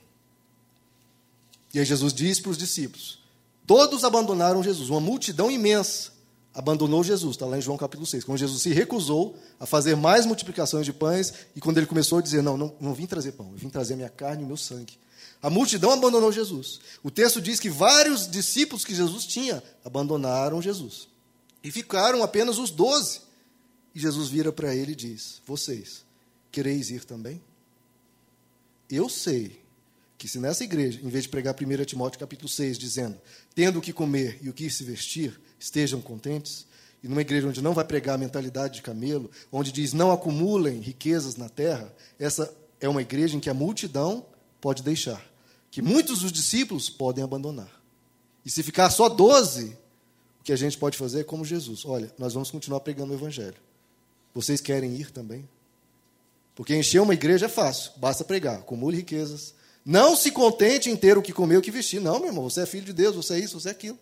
E aí Jesus diz para os discípulos: todos abandonaram Jesus, uma multidão imensa abandonou Jesus, está lá em João capítulo 6, quando Jesus se recusou a fazer mais multiplicações de pães, e quando ele começou a dizer: Não, não, não vim trazer pão, eu vim trazer minha carne e meu sangue. A multidão abandonou Jesus. O texto diz que vários discípulos que Jesus tinha abandonaram Jesus. E ficaram apenas os doze. E Jesus vira para ele e diz: Vocês, quereis ir também? Eu sei que se nessa igreja, em vez de pregar 1 Timóteo capítulo 6, dizendo, tendo o que comer e o que se vestir, estejam contentes, e numa igreja onde não vai pregar a mentalidade de camelo, onde diz não acumulem riquezas na terra, essa é uma igreja em que a multidão pode deixar que muitos dos discípulos podem abandonar. E se ficar só 12, o que a gente pode fazer é como Jesus: olha, nós vamos continuar pregando o Evangelho. Vocês querem ir também? Porque encher uma igreja é fácil, basta pregar, acumule riquezas. Não se contente em ter o que comer, o que vestir. Não, meu irmão, você é filho de Deus, você é isso, você é aquilo.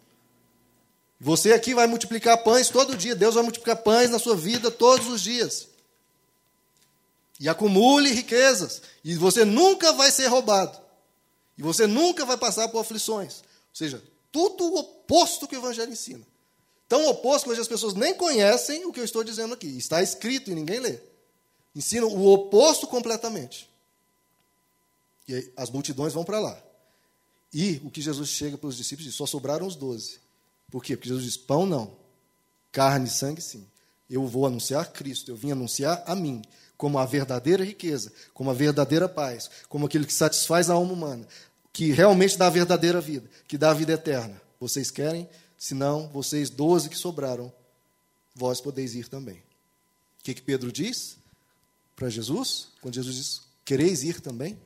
Você aqui vai multiplicar pães todo dia, Deus vai multiplicar pães na sua vida todos os dias. E acumule riquezas, e você nunca vai ser roubado. E você nunca vai passar por aflições. Ou seja, tudo o oposto que o Evangelho ensina. Tão oposto que hoje as pessoas nem conhecem o que eu estou dizendo aqui. Está escrito e ninguém lê. Ensina o oposto completamente. E aí, as multidões vão para lá. E o que Jesus chega para os discípulos diz: só sobraram os doze. Por quê? Porque Jesus diz: pão não, carne e sangue sim. Eu vou anunciar Cristo, eu vim anunciar a mim como a verdadeira riqueza, como a verdadeira paz, como aquilo que satisfaz a alma humana, que realmente dá a verdadeira vida, que dá a vida eterna. Vocês querem? Se não, vocês doze que sobraram, vós podeis ir também. O que, que Pedro diz para Jesus? Quando Jesus diz: Quereis ir também?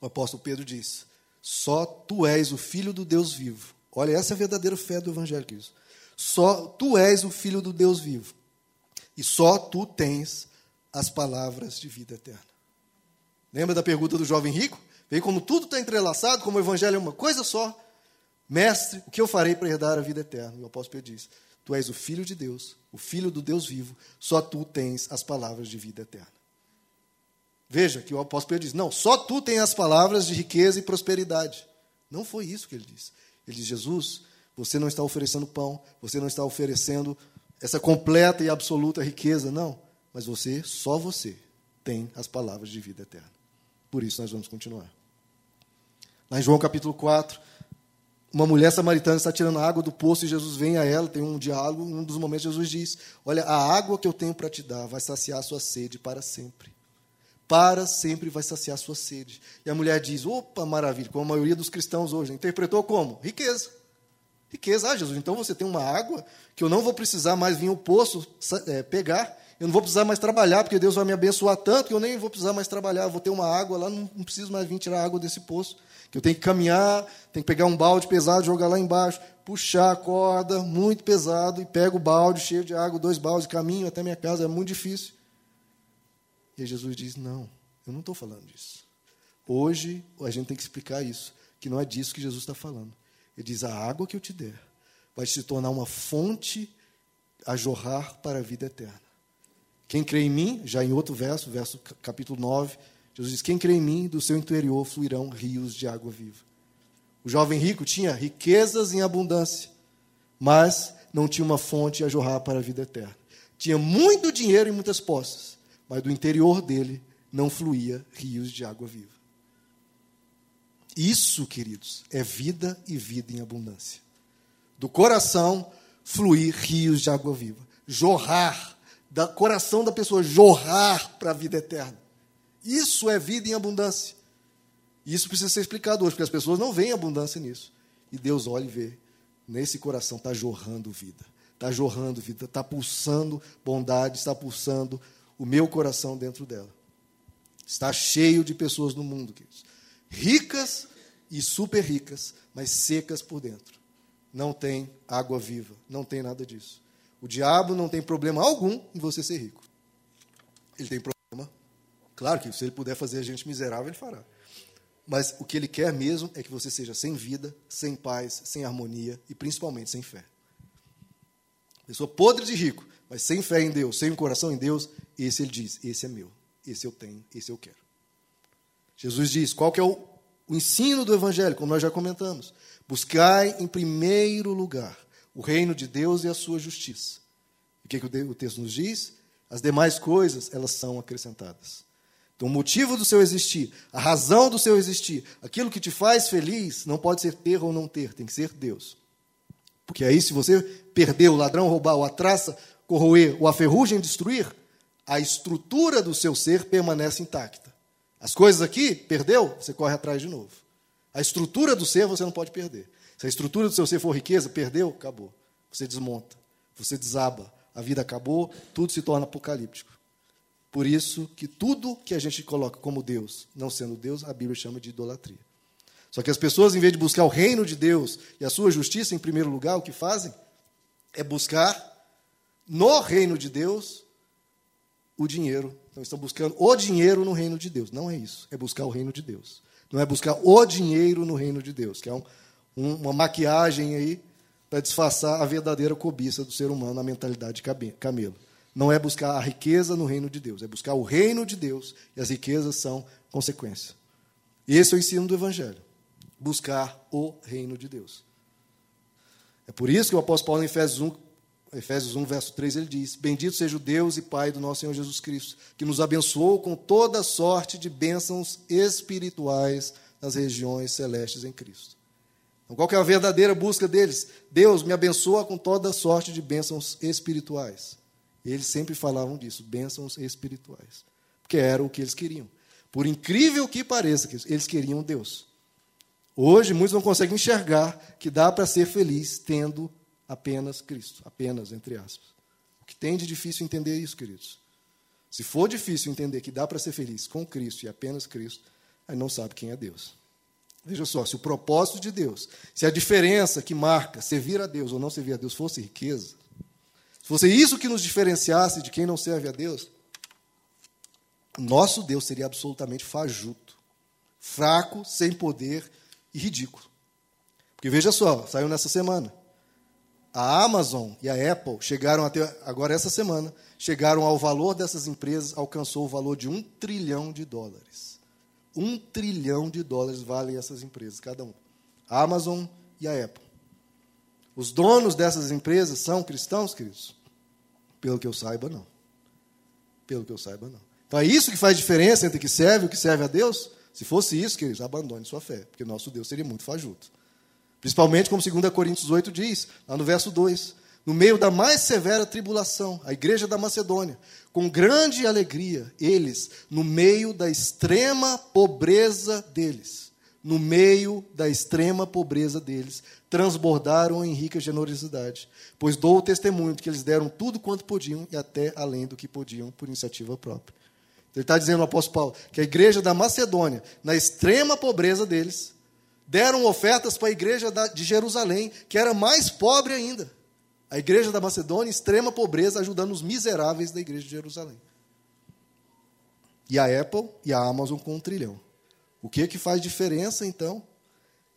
O apóstolo Pedro diz: Só tu és o filho do Deus vivo. Olha, essa é a verdadeira fé do Evangelho, queridos. Só tu és o filho do Deus vivo. E só tu tens as palavras de vida eterna. Lembra da pergunta do jovem rico? Vê como tudo está entrelaçado, como o evangelho é uma coisa só. Mestre, o que eu farei para herdar a vida eterna? E o apóstolo Pedro diz: Tu és o filho de Deus, o filho do Deus vivo, só tu tens as palavras de vida eterna. Veja que o apóstolo Pedro diz: Não, só tu tens as palavras de riqueza e prosperidade. Não foi isso que ele disse. Ele diz: Jesus, você não está oferecendo pão, você não está oferecendo essa completa e absoluta riqueza, não mas você, só você, tem as palavras de vida eterna. Por isso nós vamos continuar. Lá em João capítulo 4, uma mulher samaritana está tirando água do poço e Jesus vem a ela, tem um diálogo, um dos momentos Jesus diz: Olha, a água que eu tenho para te dar vai saciar a sua sede para sempre. Para sempre vai saciar a sua sede. E a mulher diz: opa, maravilha, como a maioria dos cristãos hoje. Interpretou como? Riqueza. Riqueza. Ah, Jesus, então você tem uma água que eu não vou precisar mais vir ao poço é, pegar eu não vou precisar mais trabalhar, porque Deus vai me abençoar tanto que eu nem vou precisar mais trabalhar. Eu vou ter uma água lá, não, não preciso mais vir tirar água desse poço. Que eu tenho que caminhar, tenho que pegar um balde pesado, jogar lá embaixo, puxar a corda, muito pesado, e pego o balde cheio de água, dois baldes, caminho até minha casa, é muito difícil. E Jesus diz: Não, eu não estou falando disso. Hoje a gente tem que explicar isso, que não é disso que Jesus está falando. Ele diz: A água que eu te der vai se tornar uma fonte a jorrar para a vida eterna. Quem crê em mim, já em outro verso, verso capítulo 9, Jesus diz: Quem crê em mim, do seu interior fluirão rios de água viva. O jovem rico tinha riquezas em abundância, mas não tinha uma fonte a jorrar para a vida eterna. Tinha muito dinheiro e muitas posses, mas do interior dele não fluía rios de água viva. Isso, queridos, é vida e vida em abundância. Do coração fluir rios de água viva, jorrar do coração da pessoa jorrar para a vida eterna. Isso é vida em abundância. Isso precisa ser explicado hoje, porque as pessoas não veem abundância nisso. E Deus olha e vê, nesse coração está jorrando vida, está jorrando vida, está pulsando bondade, está pulsando o meu coração dentro dela. Está cheio de pessoas no mundo, queridos. Ricas e super ricas, mas secas por dentro. Não tem água viva, não tem nada disso. O diabo não tem problema algum em você ser rico. Ele tem problema. Claro que se ele puder fazer a gente miserável, ele fará. Mas o que ele quer mesmo é que você seja sem vida, sem paz, sem harmonia e principalmente sem fé. Pessoa podre de rico, mas sem fé em Deus, sem coração em Deus, esse ele diz: esse é meu, esse eu tenho, esse eu quero. Jesus diz: qual que é o, o ensino do Evangelho, como nós já comentamos? Buscai em primeiro lugar o reino de Deus e a sua justiça. O que, que o texto nos diz? As demais coisas, elas são acrescentadas. Então, o motivo do seu existir, a razão do seu existir, aquilo que te faz feliz, não pode ser ter ou não ter, tem que ser Deus. Porque aí, se você perder, o ladrão roubar, ou a traça corroer, ou a ferrugem destruir, a estrutura do seu ser permanece intacta. As coisas aqui, perdeu, você corre atrás de novo. A estrutura do ser você não pode perder. Se a estrutura do seu ser for riqueza, perdeu, acabou. Você desmonta, você desaba, a vida acabou, tudo se torna apocalíptico. Por isso que tudo que a gente coloca como Deus, não sendo Deus, a Bíblia chama de idolatria. Só que as pessoas, em vez de buscar o reino de Deus e a sua justiça em primeiro lugar, o que fazem é buscar no reino de Deus o dinheiro. Então estão buscando o dinheiro no reino de Deus. Não é isso. É buscar o reino de Deus. Não é buscar o dinheiro no reino de Deus, que é um, uma maquiagem aí para disfarçar a verdadeira cobiça do ser humano, a mentalidade de camelo. Não é buscar a riqueza no reino de Deus, é buscar o reino de Deus e as riquezas são consequência. Esse é o ensino do Evangelho. Buscar o reino de Deus. É por isso que o apóstolo Paulo, em Efésios 1, Efésios 1, verso 3, ele diz: Bendito seja o Deus e Pai do nosso Senhor Jesus Cristo, que nos abençoou com toda sorte de bênçãos espirituais nas regiões celestes em Cristo. Então, qual é a verdadeira busca deles? Deus me abençoa com toda sorte de bênçãos espirituais. Eles sempre falavam disso, bênçãos espirituais. Porque era o que eles queriam. Por incrível que pareça, eles queriam Deus. Hoje, muitos não conseguem enxergar que dá para ser feliz tendo apenas Cristo. Apenas, entre aspas. O que tem de difícil entender isso, queridos? Se for difícil entender que dá para ser feliz com Cristo e apenas Cristo, aí não sabe quem é Deus. Veja só, se o propósito de Deus, se a diferença que marca servir a Deus ou não servir a Deus fosse riqueza, se fosse isso que nos diferenciasse de quem não serve a Deus, nosso Deus seria absolutamente fajuto, fraco, sem poder e ridículo. Porque veja só, saiu nessa semana. A Amazon e a Apple chegaram até agora essa semana, chegaram ao valor dessas empresas, alcançou o valor de um trilhão de dólares. Um trilhão de dólares valem essas empresas, cada um. A Amazon e a Apple. Os donos dessas empresas são cristãos, queridos? Pelo que eu saiba, não. Pelo que eu saiba, não. Então é isso que faz diferença entre o que serve e o que serve a Deus? Se fosse isso, queridos, abandone sua fé, porque nosso Deus seria muito fajuto. Principalmente como 2 Coríntios 8 diz, lá no verso 2 no meio da mais severa tribulação, a igreja da Macedônia, com grande alegria, eles, no meio da extrema pobreza deles, no meio da extrema pobreza deles, transbordaram em rica generosidade, pois dou o testemunho de que eles deram tudo quanto podiam e até além do que podiam por iniciativa própria. Ele está dizendo, o apóstolo Paulo, que a igreja da Macedônia, na extrema pobreza deles, deram ofertas para a igreja de Jerusalém, que era mais pobre ainda. A igreja da Macedônia, extrema pobreza, ajudando os miseráveis da igreja de Jerusalém. E a Apple e a Amazon com um trilhão. O que é que faz diferença, então,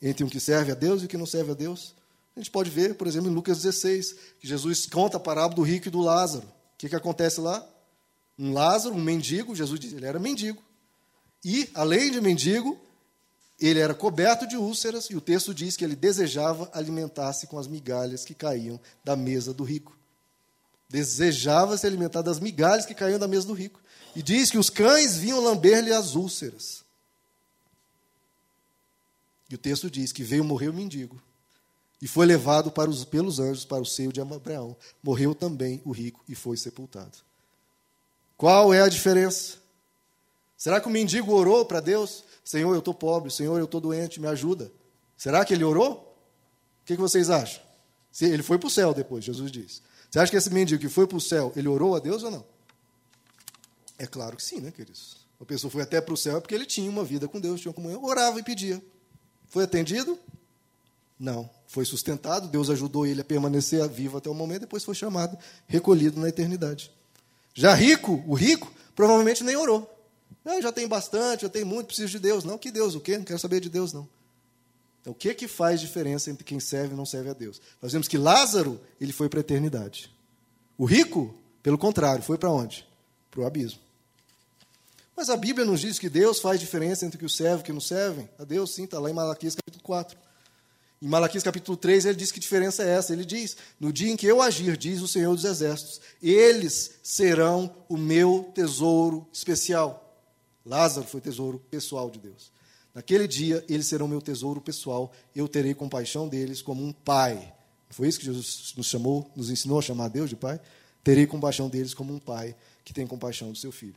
entre um que serve a Deus e o que não serve a Deus? A gente pode ver, por exemplo, em Lucas 16, que Jesus conta a parábola do rico e do Lázaro. O que, que acontece lá? Um Lázaro, um mendigo, Jesus diz, ele era mendigo. E, além de mendigo, ele era coberto de úlceras, e o texto diz que ele desejava alimentar-se com as migalhas que caíam da mesa do rico. Desejava se alimentar das migalhas que caíam da mesa do rico. E diz que os cães vinham lamber-lhe as úlceras. E o texto diz que veio morrer o mendigo. E foi levado para os, pelos anjos para o seio de Abraão. Morreu também o rico e foi sepultado. Qual é a diferença? Será que o mendigo orou para Deus? Senhor, eu estou pobre, Senhor, eu estou doente, me ajuda. Será que ele orou? O que, que vocês acham? Se ele foi para o céu depois, Jesus diz. Você acha que esse mendigo que foi para o céu, ele orou a Deus ou não? É claro que sim, né, queridos? A pessoa foi até para o céu porque ele tinha uma vida com Deus, tinha comunhão, orava e pedia. Foi atendido? Não. Foi sustentado, Deus ajudou ele a permanecer vivo até o momento, depois foi chamado, recolhido na eternidade. Já rico, o rico, provavelmente nem orou. Ah, já tem bastante, já tem muito, preciso de Deus. Não, que Deus, o quê? Não quero saber de Deus, não. Então, o que, que faz diferença entre quem serve e não serve a Deus? Nós vemos que Lázaro, ele foi para a eternidade. O rico, pelo contrário, foi para onde? Para o abismo. Mas a Bíblia nos diz que Deus faz diferença entre o que o serve e o que não servem. A Deus, sim, está lá em Malaquias capítulo 4. Em Malaquias capítulo 3, ele diz que diferença é essa. Ele diz: No dia em que eu agir, diz o Senhor dos Exércitos, eles serão o meu tesouro especial. Lázaro foi tesouro pessoal de Deus. Naquele dia, eles serão meu tesouro pessoal. Eu terei compaixão deles como um pai. Foi isso que Jesus nos chamou, nos ensinou a chamar Deus de pai? Terei compaixão deles como um pai que tem compaixão do seu filho.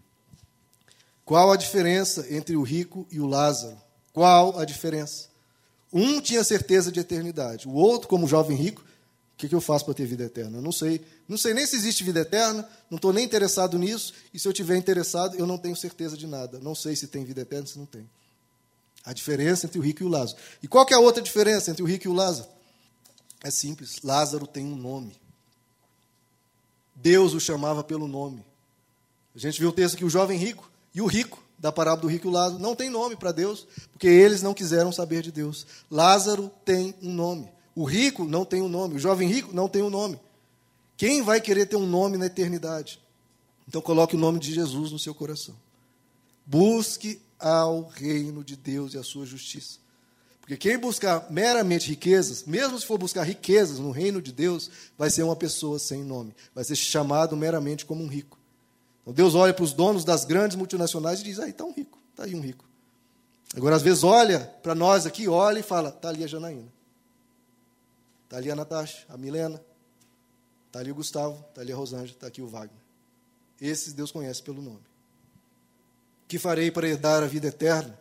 Qual a diferença entre o rico e o Lázaro? Qual a diferença? Um tinha certeza de eternidade, o outro, como jovem rico, o que, eu faço para ter vida eterna? Eu não sei. Não sei nem se existe vida eterna, não estou nem interessado nisso, e se eu tiver interessado, eu não tenho certeza de nada. Não sei se tem vida eterna, se não tem. A diferença entre o rico e o Lázaro. E qual que é a outra diferença entre o rico e o Lázaro? É simples. Lázaro tem um nome. Deus o chamava pelo nome. A gente viu o texto que o jovem rico e o rico, da parábola do rico e o Lázaro, não tem nome para Deus, porque eles não quiseram saber de Deus. Lázaro tem um nome. O rico não tem um nome. O jovem rico não tem um nome. Quem vai querer ter um nome na eternidade? Então coloque o nome de Jesus no seu coração. Busque ao reino de Deus e a sua justiça. Porque quem buscar meramente riquezas, mesmo se for buscar riquezas no reino de Deus, vai ser uma pessoa sem nome. Vai ser chamado meramente como um rico. Então Deus olha para os donos das grandes multinacionais e diz: aí está um rico, está aí um rico. Agora, às vezes, olha para nós aqui, olha e fala: está ali a Janaína, está ali a Natasha, a Milena, está ali o Gustavo, está ali a Rosângela, está aqui o Wagner. Esses Deus conhece pelo nome. Que farei para herdar a vida eterna?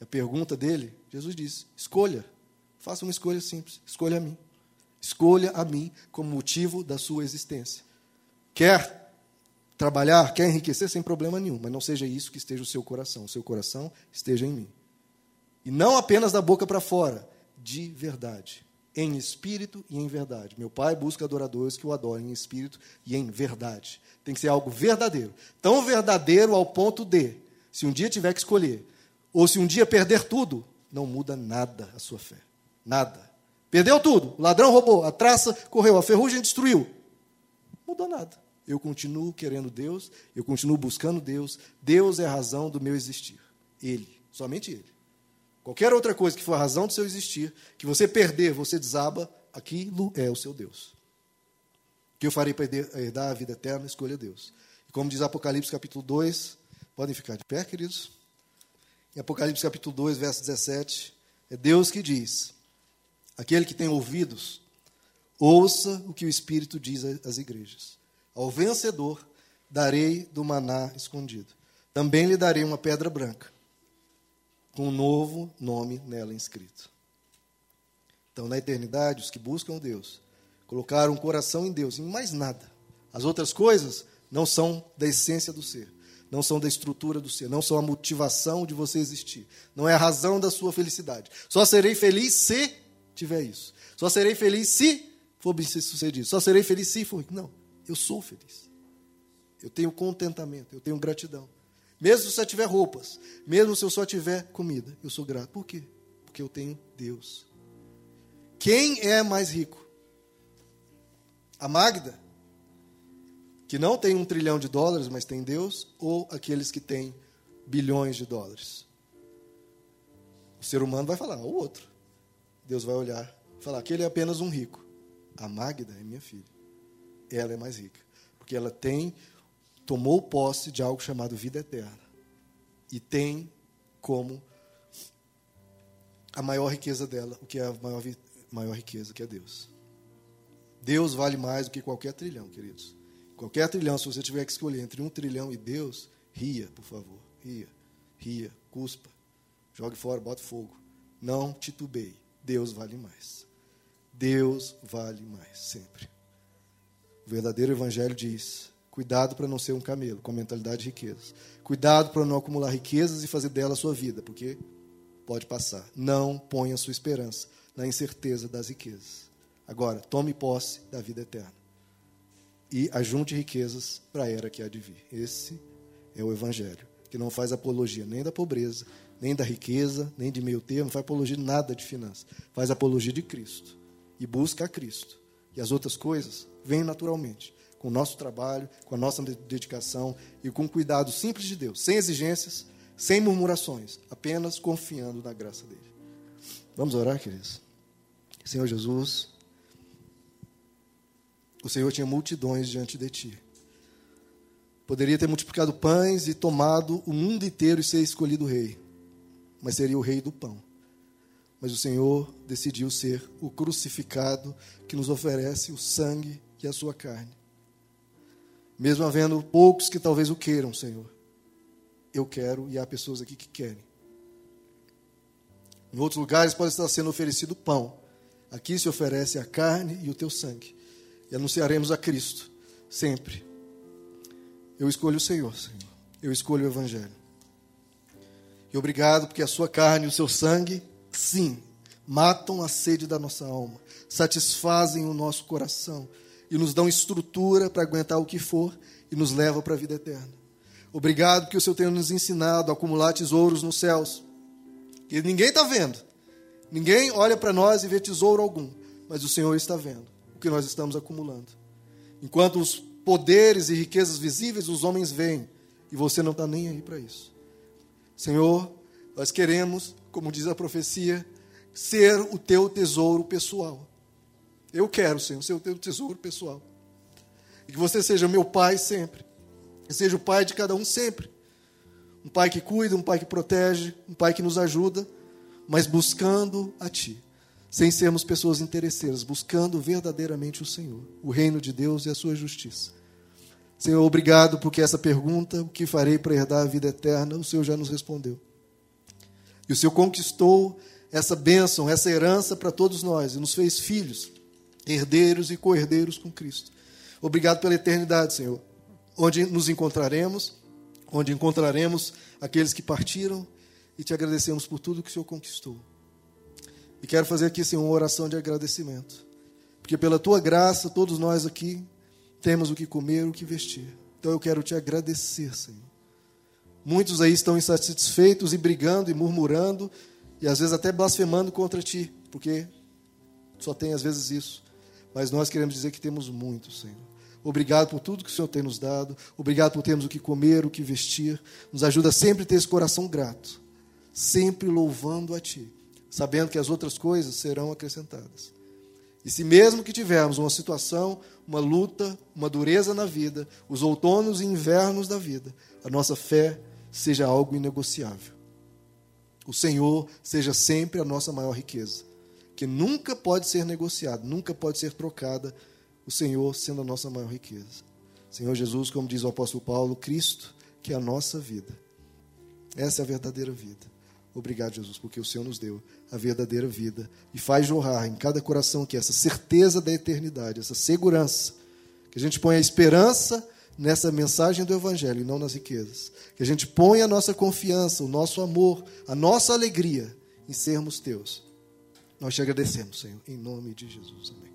A pergunta dele, Jesus disse: escolha, faça uma escolha simples, escolha a mim. Escolha a mim como motivo da sua existência. Quer trabalhar, quer enriquecer sem problema nenhum, mas não seja isso que esteja o seu coração. O seu coração esteja em mim. E não apenas da boca para fora, de verdade. Em espírito e em verdade. Meu pai busca adoradores que o adorem em espírito e em verdade. Tem que ser algo verdadeiro. Tão verdadeiro ao ponto de, se um dia tiver que escolher, ou se um dia perder tudo, não muda nada a sua fé. Nada. Perdeu tudo. O ladrão roubou, a traça correu, a ferrugem destruiu. Mudou nada. Eu continuo querendo Deus, eu continuo buscando Deus. Deus é a razão do meu existir. Ele, somente Ele. Qualquer outra coisa que for a razão do seu existir, que você perder, você desaba, aquilo é o seu Deus. O que eu farei para herdar a vida eterna? Escolha Deus. E como diz Apocalipse capítulo 2, podem ficar de pé, queridos? Em Apocalipse capítulo 2, verso 17, é Deus que diz: Aquele que tem ouvidos, ouça o que o Espírito diz às igrejas. Ao vencedor darei do maná escondido. Também lhe darei uma pedra branca. Com um novo nome nela inscrito. Então, na eternidade, os que buscam Deus colocaram o coração em Deus, em mais nada. As outras coisas não são da essência do ser, não são da estrutura do ser, não são a motivação de você existir, não é a razão da sua felicidade. Só serei feliz se tiver isso. Só serei feliz se for bem sucedido. Só serei feliz se for. Não, eu sou feliz. Eu tenho contentamento, eu tenho gratidão. Mesmo se eu tiver roupas, mesmo se eu só tiver comida, eu sou grato. Por quê? Porque eu tenho Deus. Quem é mais rico? A Magda, que não tem um trilhão de dólares, mas tem Deus, ou aqueles que têm bilhões de dólares? O ser humano vai falar, o outro. Deus vai olhar e falar, aquele é apenas um rico. A Magda é minha filha. Ela é mais rica. Porque ela tem tomou posse de algo chamado vida eterna. E tem como a maior riqueza dela, o que é a maior, maior riqueza, que é Deus. Deus vale mais do que qualquer trilhão, queridos. Qualquer trilhão, se você tiver que escolher entre um trilhão e Deus, ria, por favor. Ria, ria, cuspa. Jogue fora, bota fogo. Não titubeie. Deus vale mais. Deus vale mais, sempre. O verdadeiro evangelho diz: Cuidado para não ser um camelo, com mentalidade de riquezas. Cuidado para não acumular riquezas e fazer dela a sua vida, porque pode passar. Não ponha sua esperança na incerteza das riquezas. Agora, tome posse da vida eterna. E ajunte riquezas para a era que há de vir. Esse é o Evangelho, que não faz apologia nem da pobreza, nem da riqueza, nem de meio termo, não faz apologia de nada de finanças. Faz apologia de Cristo. E busca a Cristo. E as outras coisas vêm naturalmente com o nosso trabalho, com a nossa dedicação e com o cuidado simples de Deus, sem exigências, sem murmurações, apenas confiando na graça dele. Vamos orar, queridos? Senhor Jesus, o Senhor tinha multidões diante de ti. Poderia ter multiplicado pães e tomado o mundo inteiro e ser escolhido rei, mas seria o rei do pão. Mas o Senhor decidiu ser o crucificado que nos oferece o sangue e a sua carne. Mesmo havendo poucos que talvez o queiram, Senhor. Eu quero e há pessoas aqui que querem. Em outros lugares pode estar sendo oferecido pão. Aqui se oferece a carne e o teu sangue. E anunciaremos a Cristo, sempre. Eu escolho o Senhor, Senhor. Eu escolho o Evangelho. E obrigado porque a sua carne e o seu sangue, sim, matam a sede da nossa alma, satisfazem o nosso coração e nos dão estrutura para aguentar o que for e nos leva para a vida eterna. Obrigado que o Senhor tenha nos ensinado a acumular tesouros nos céus. Que ninguém está vendo. Ninguém olha para nós e vê tesouro algum. Mas o Senhor está vendo o que nós estamos acumulando. Enquanto os poderes e riquezas visíveis os homens veem. E você não está nem aí para isso. Senhor, nós queremos, como diz a profecia, ser o teu tesouro pessoal. Eu quero, Senhor, ser o teu tesouro pessoal. E que você seja meu pai sempre. Que seja o pai de cada um sempre. Um pai que cuida, um pai que protege, um pai que nos ajuda, mas buscando a Ti. Sem sermos pessoas interesseiras, buscando verdadeiramente o Senhor, o reino de Deus e a sua justiça. Senhor, obrigado porque essa pergunta, o que farei para herdar a vida eterna, o Senhor já nos respondeu. E o Senhor conquistou essa bênção, essa herança para todos nós e nos fez filhos herdeiros e co-herdeiros com Cristo. Obrigado pela eternidade, Senhor, onde nos encontraremos, onde encontraremos aqueles que partiram e te agradecemos por tudo que o Senhor conquistou. E quero fazer aqui, Senhor, uma oração de agradecimento, porque pela tua graça, todos nós aqui temos o que comer, o que vestir. Então eu quero te agradecer, Senhor. Muitos aí estão insatisfeitos e brigando e murmurando e às vezes até blasfemando contra ti, porque só tem às vezes isso. Mas nós queremos dizer que temos muito, Senhor. Obrigado por tudo que o Senhor tem nos dado. Obrigado por termos o que comer, o que vestir. Nos ajuda sempre a ter esse coração grato. Sempre louvando a Ti. Sabendo que as outras coisas serão acrescentadas. E se mesmo que tivermos uma situação, uma luta, uma dureza na vida, os outonos e invernos da vida, a nossa fé seja algo inegociável. O Senhor seja sempre a nossa maior riqueza que nunca pode ser negociada, nunca pode ser trocada, o Senhor sendo a nossa maior riqueza. Senhor Jesus, como diz o apóstolo Paulo, Cristo, que é a nossa vida. Essa é a verdadeira vida. Obrigado, Jesus, porque o Senhor nos deu a verdadeira vida e faz jorrar em cada coração que essa certeza da eternidade, essa segurança, que a gente põe a esperança nessa mensagem do Evangelho e não nas riquezas. Que a gente ponha a nossa confiança, o nosso amor, a nossa alegria em sermos teus. Nós te agradecemos, Senhor, em nome de Jesus. Amém.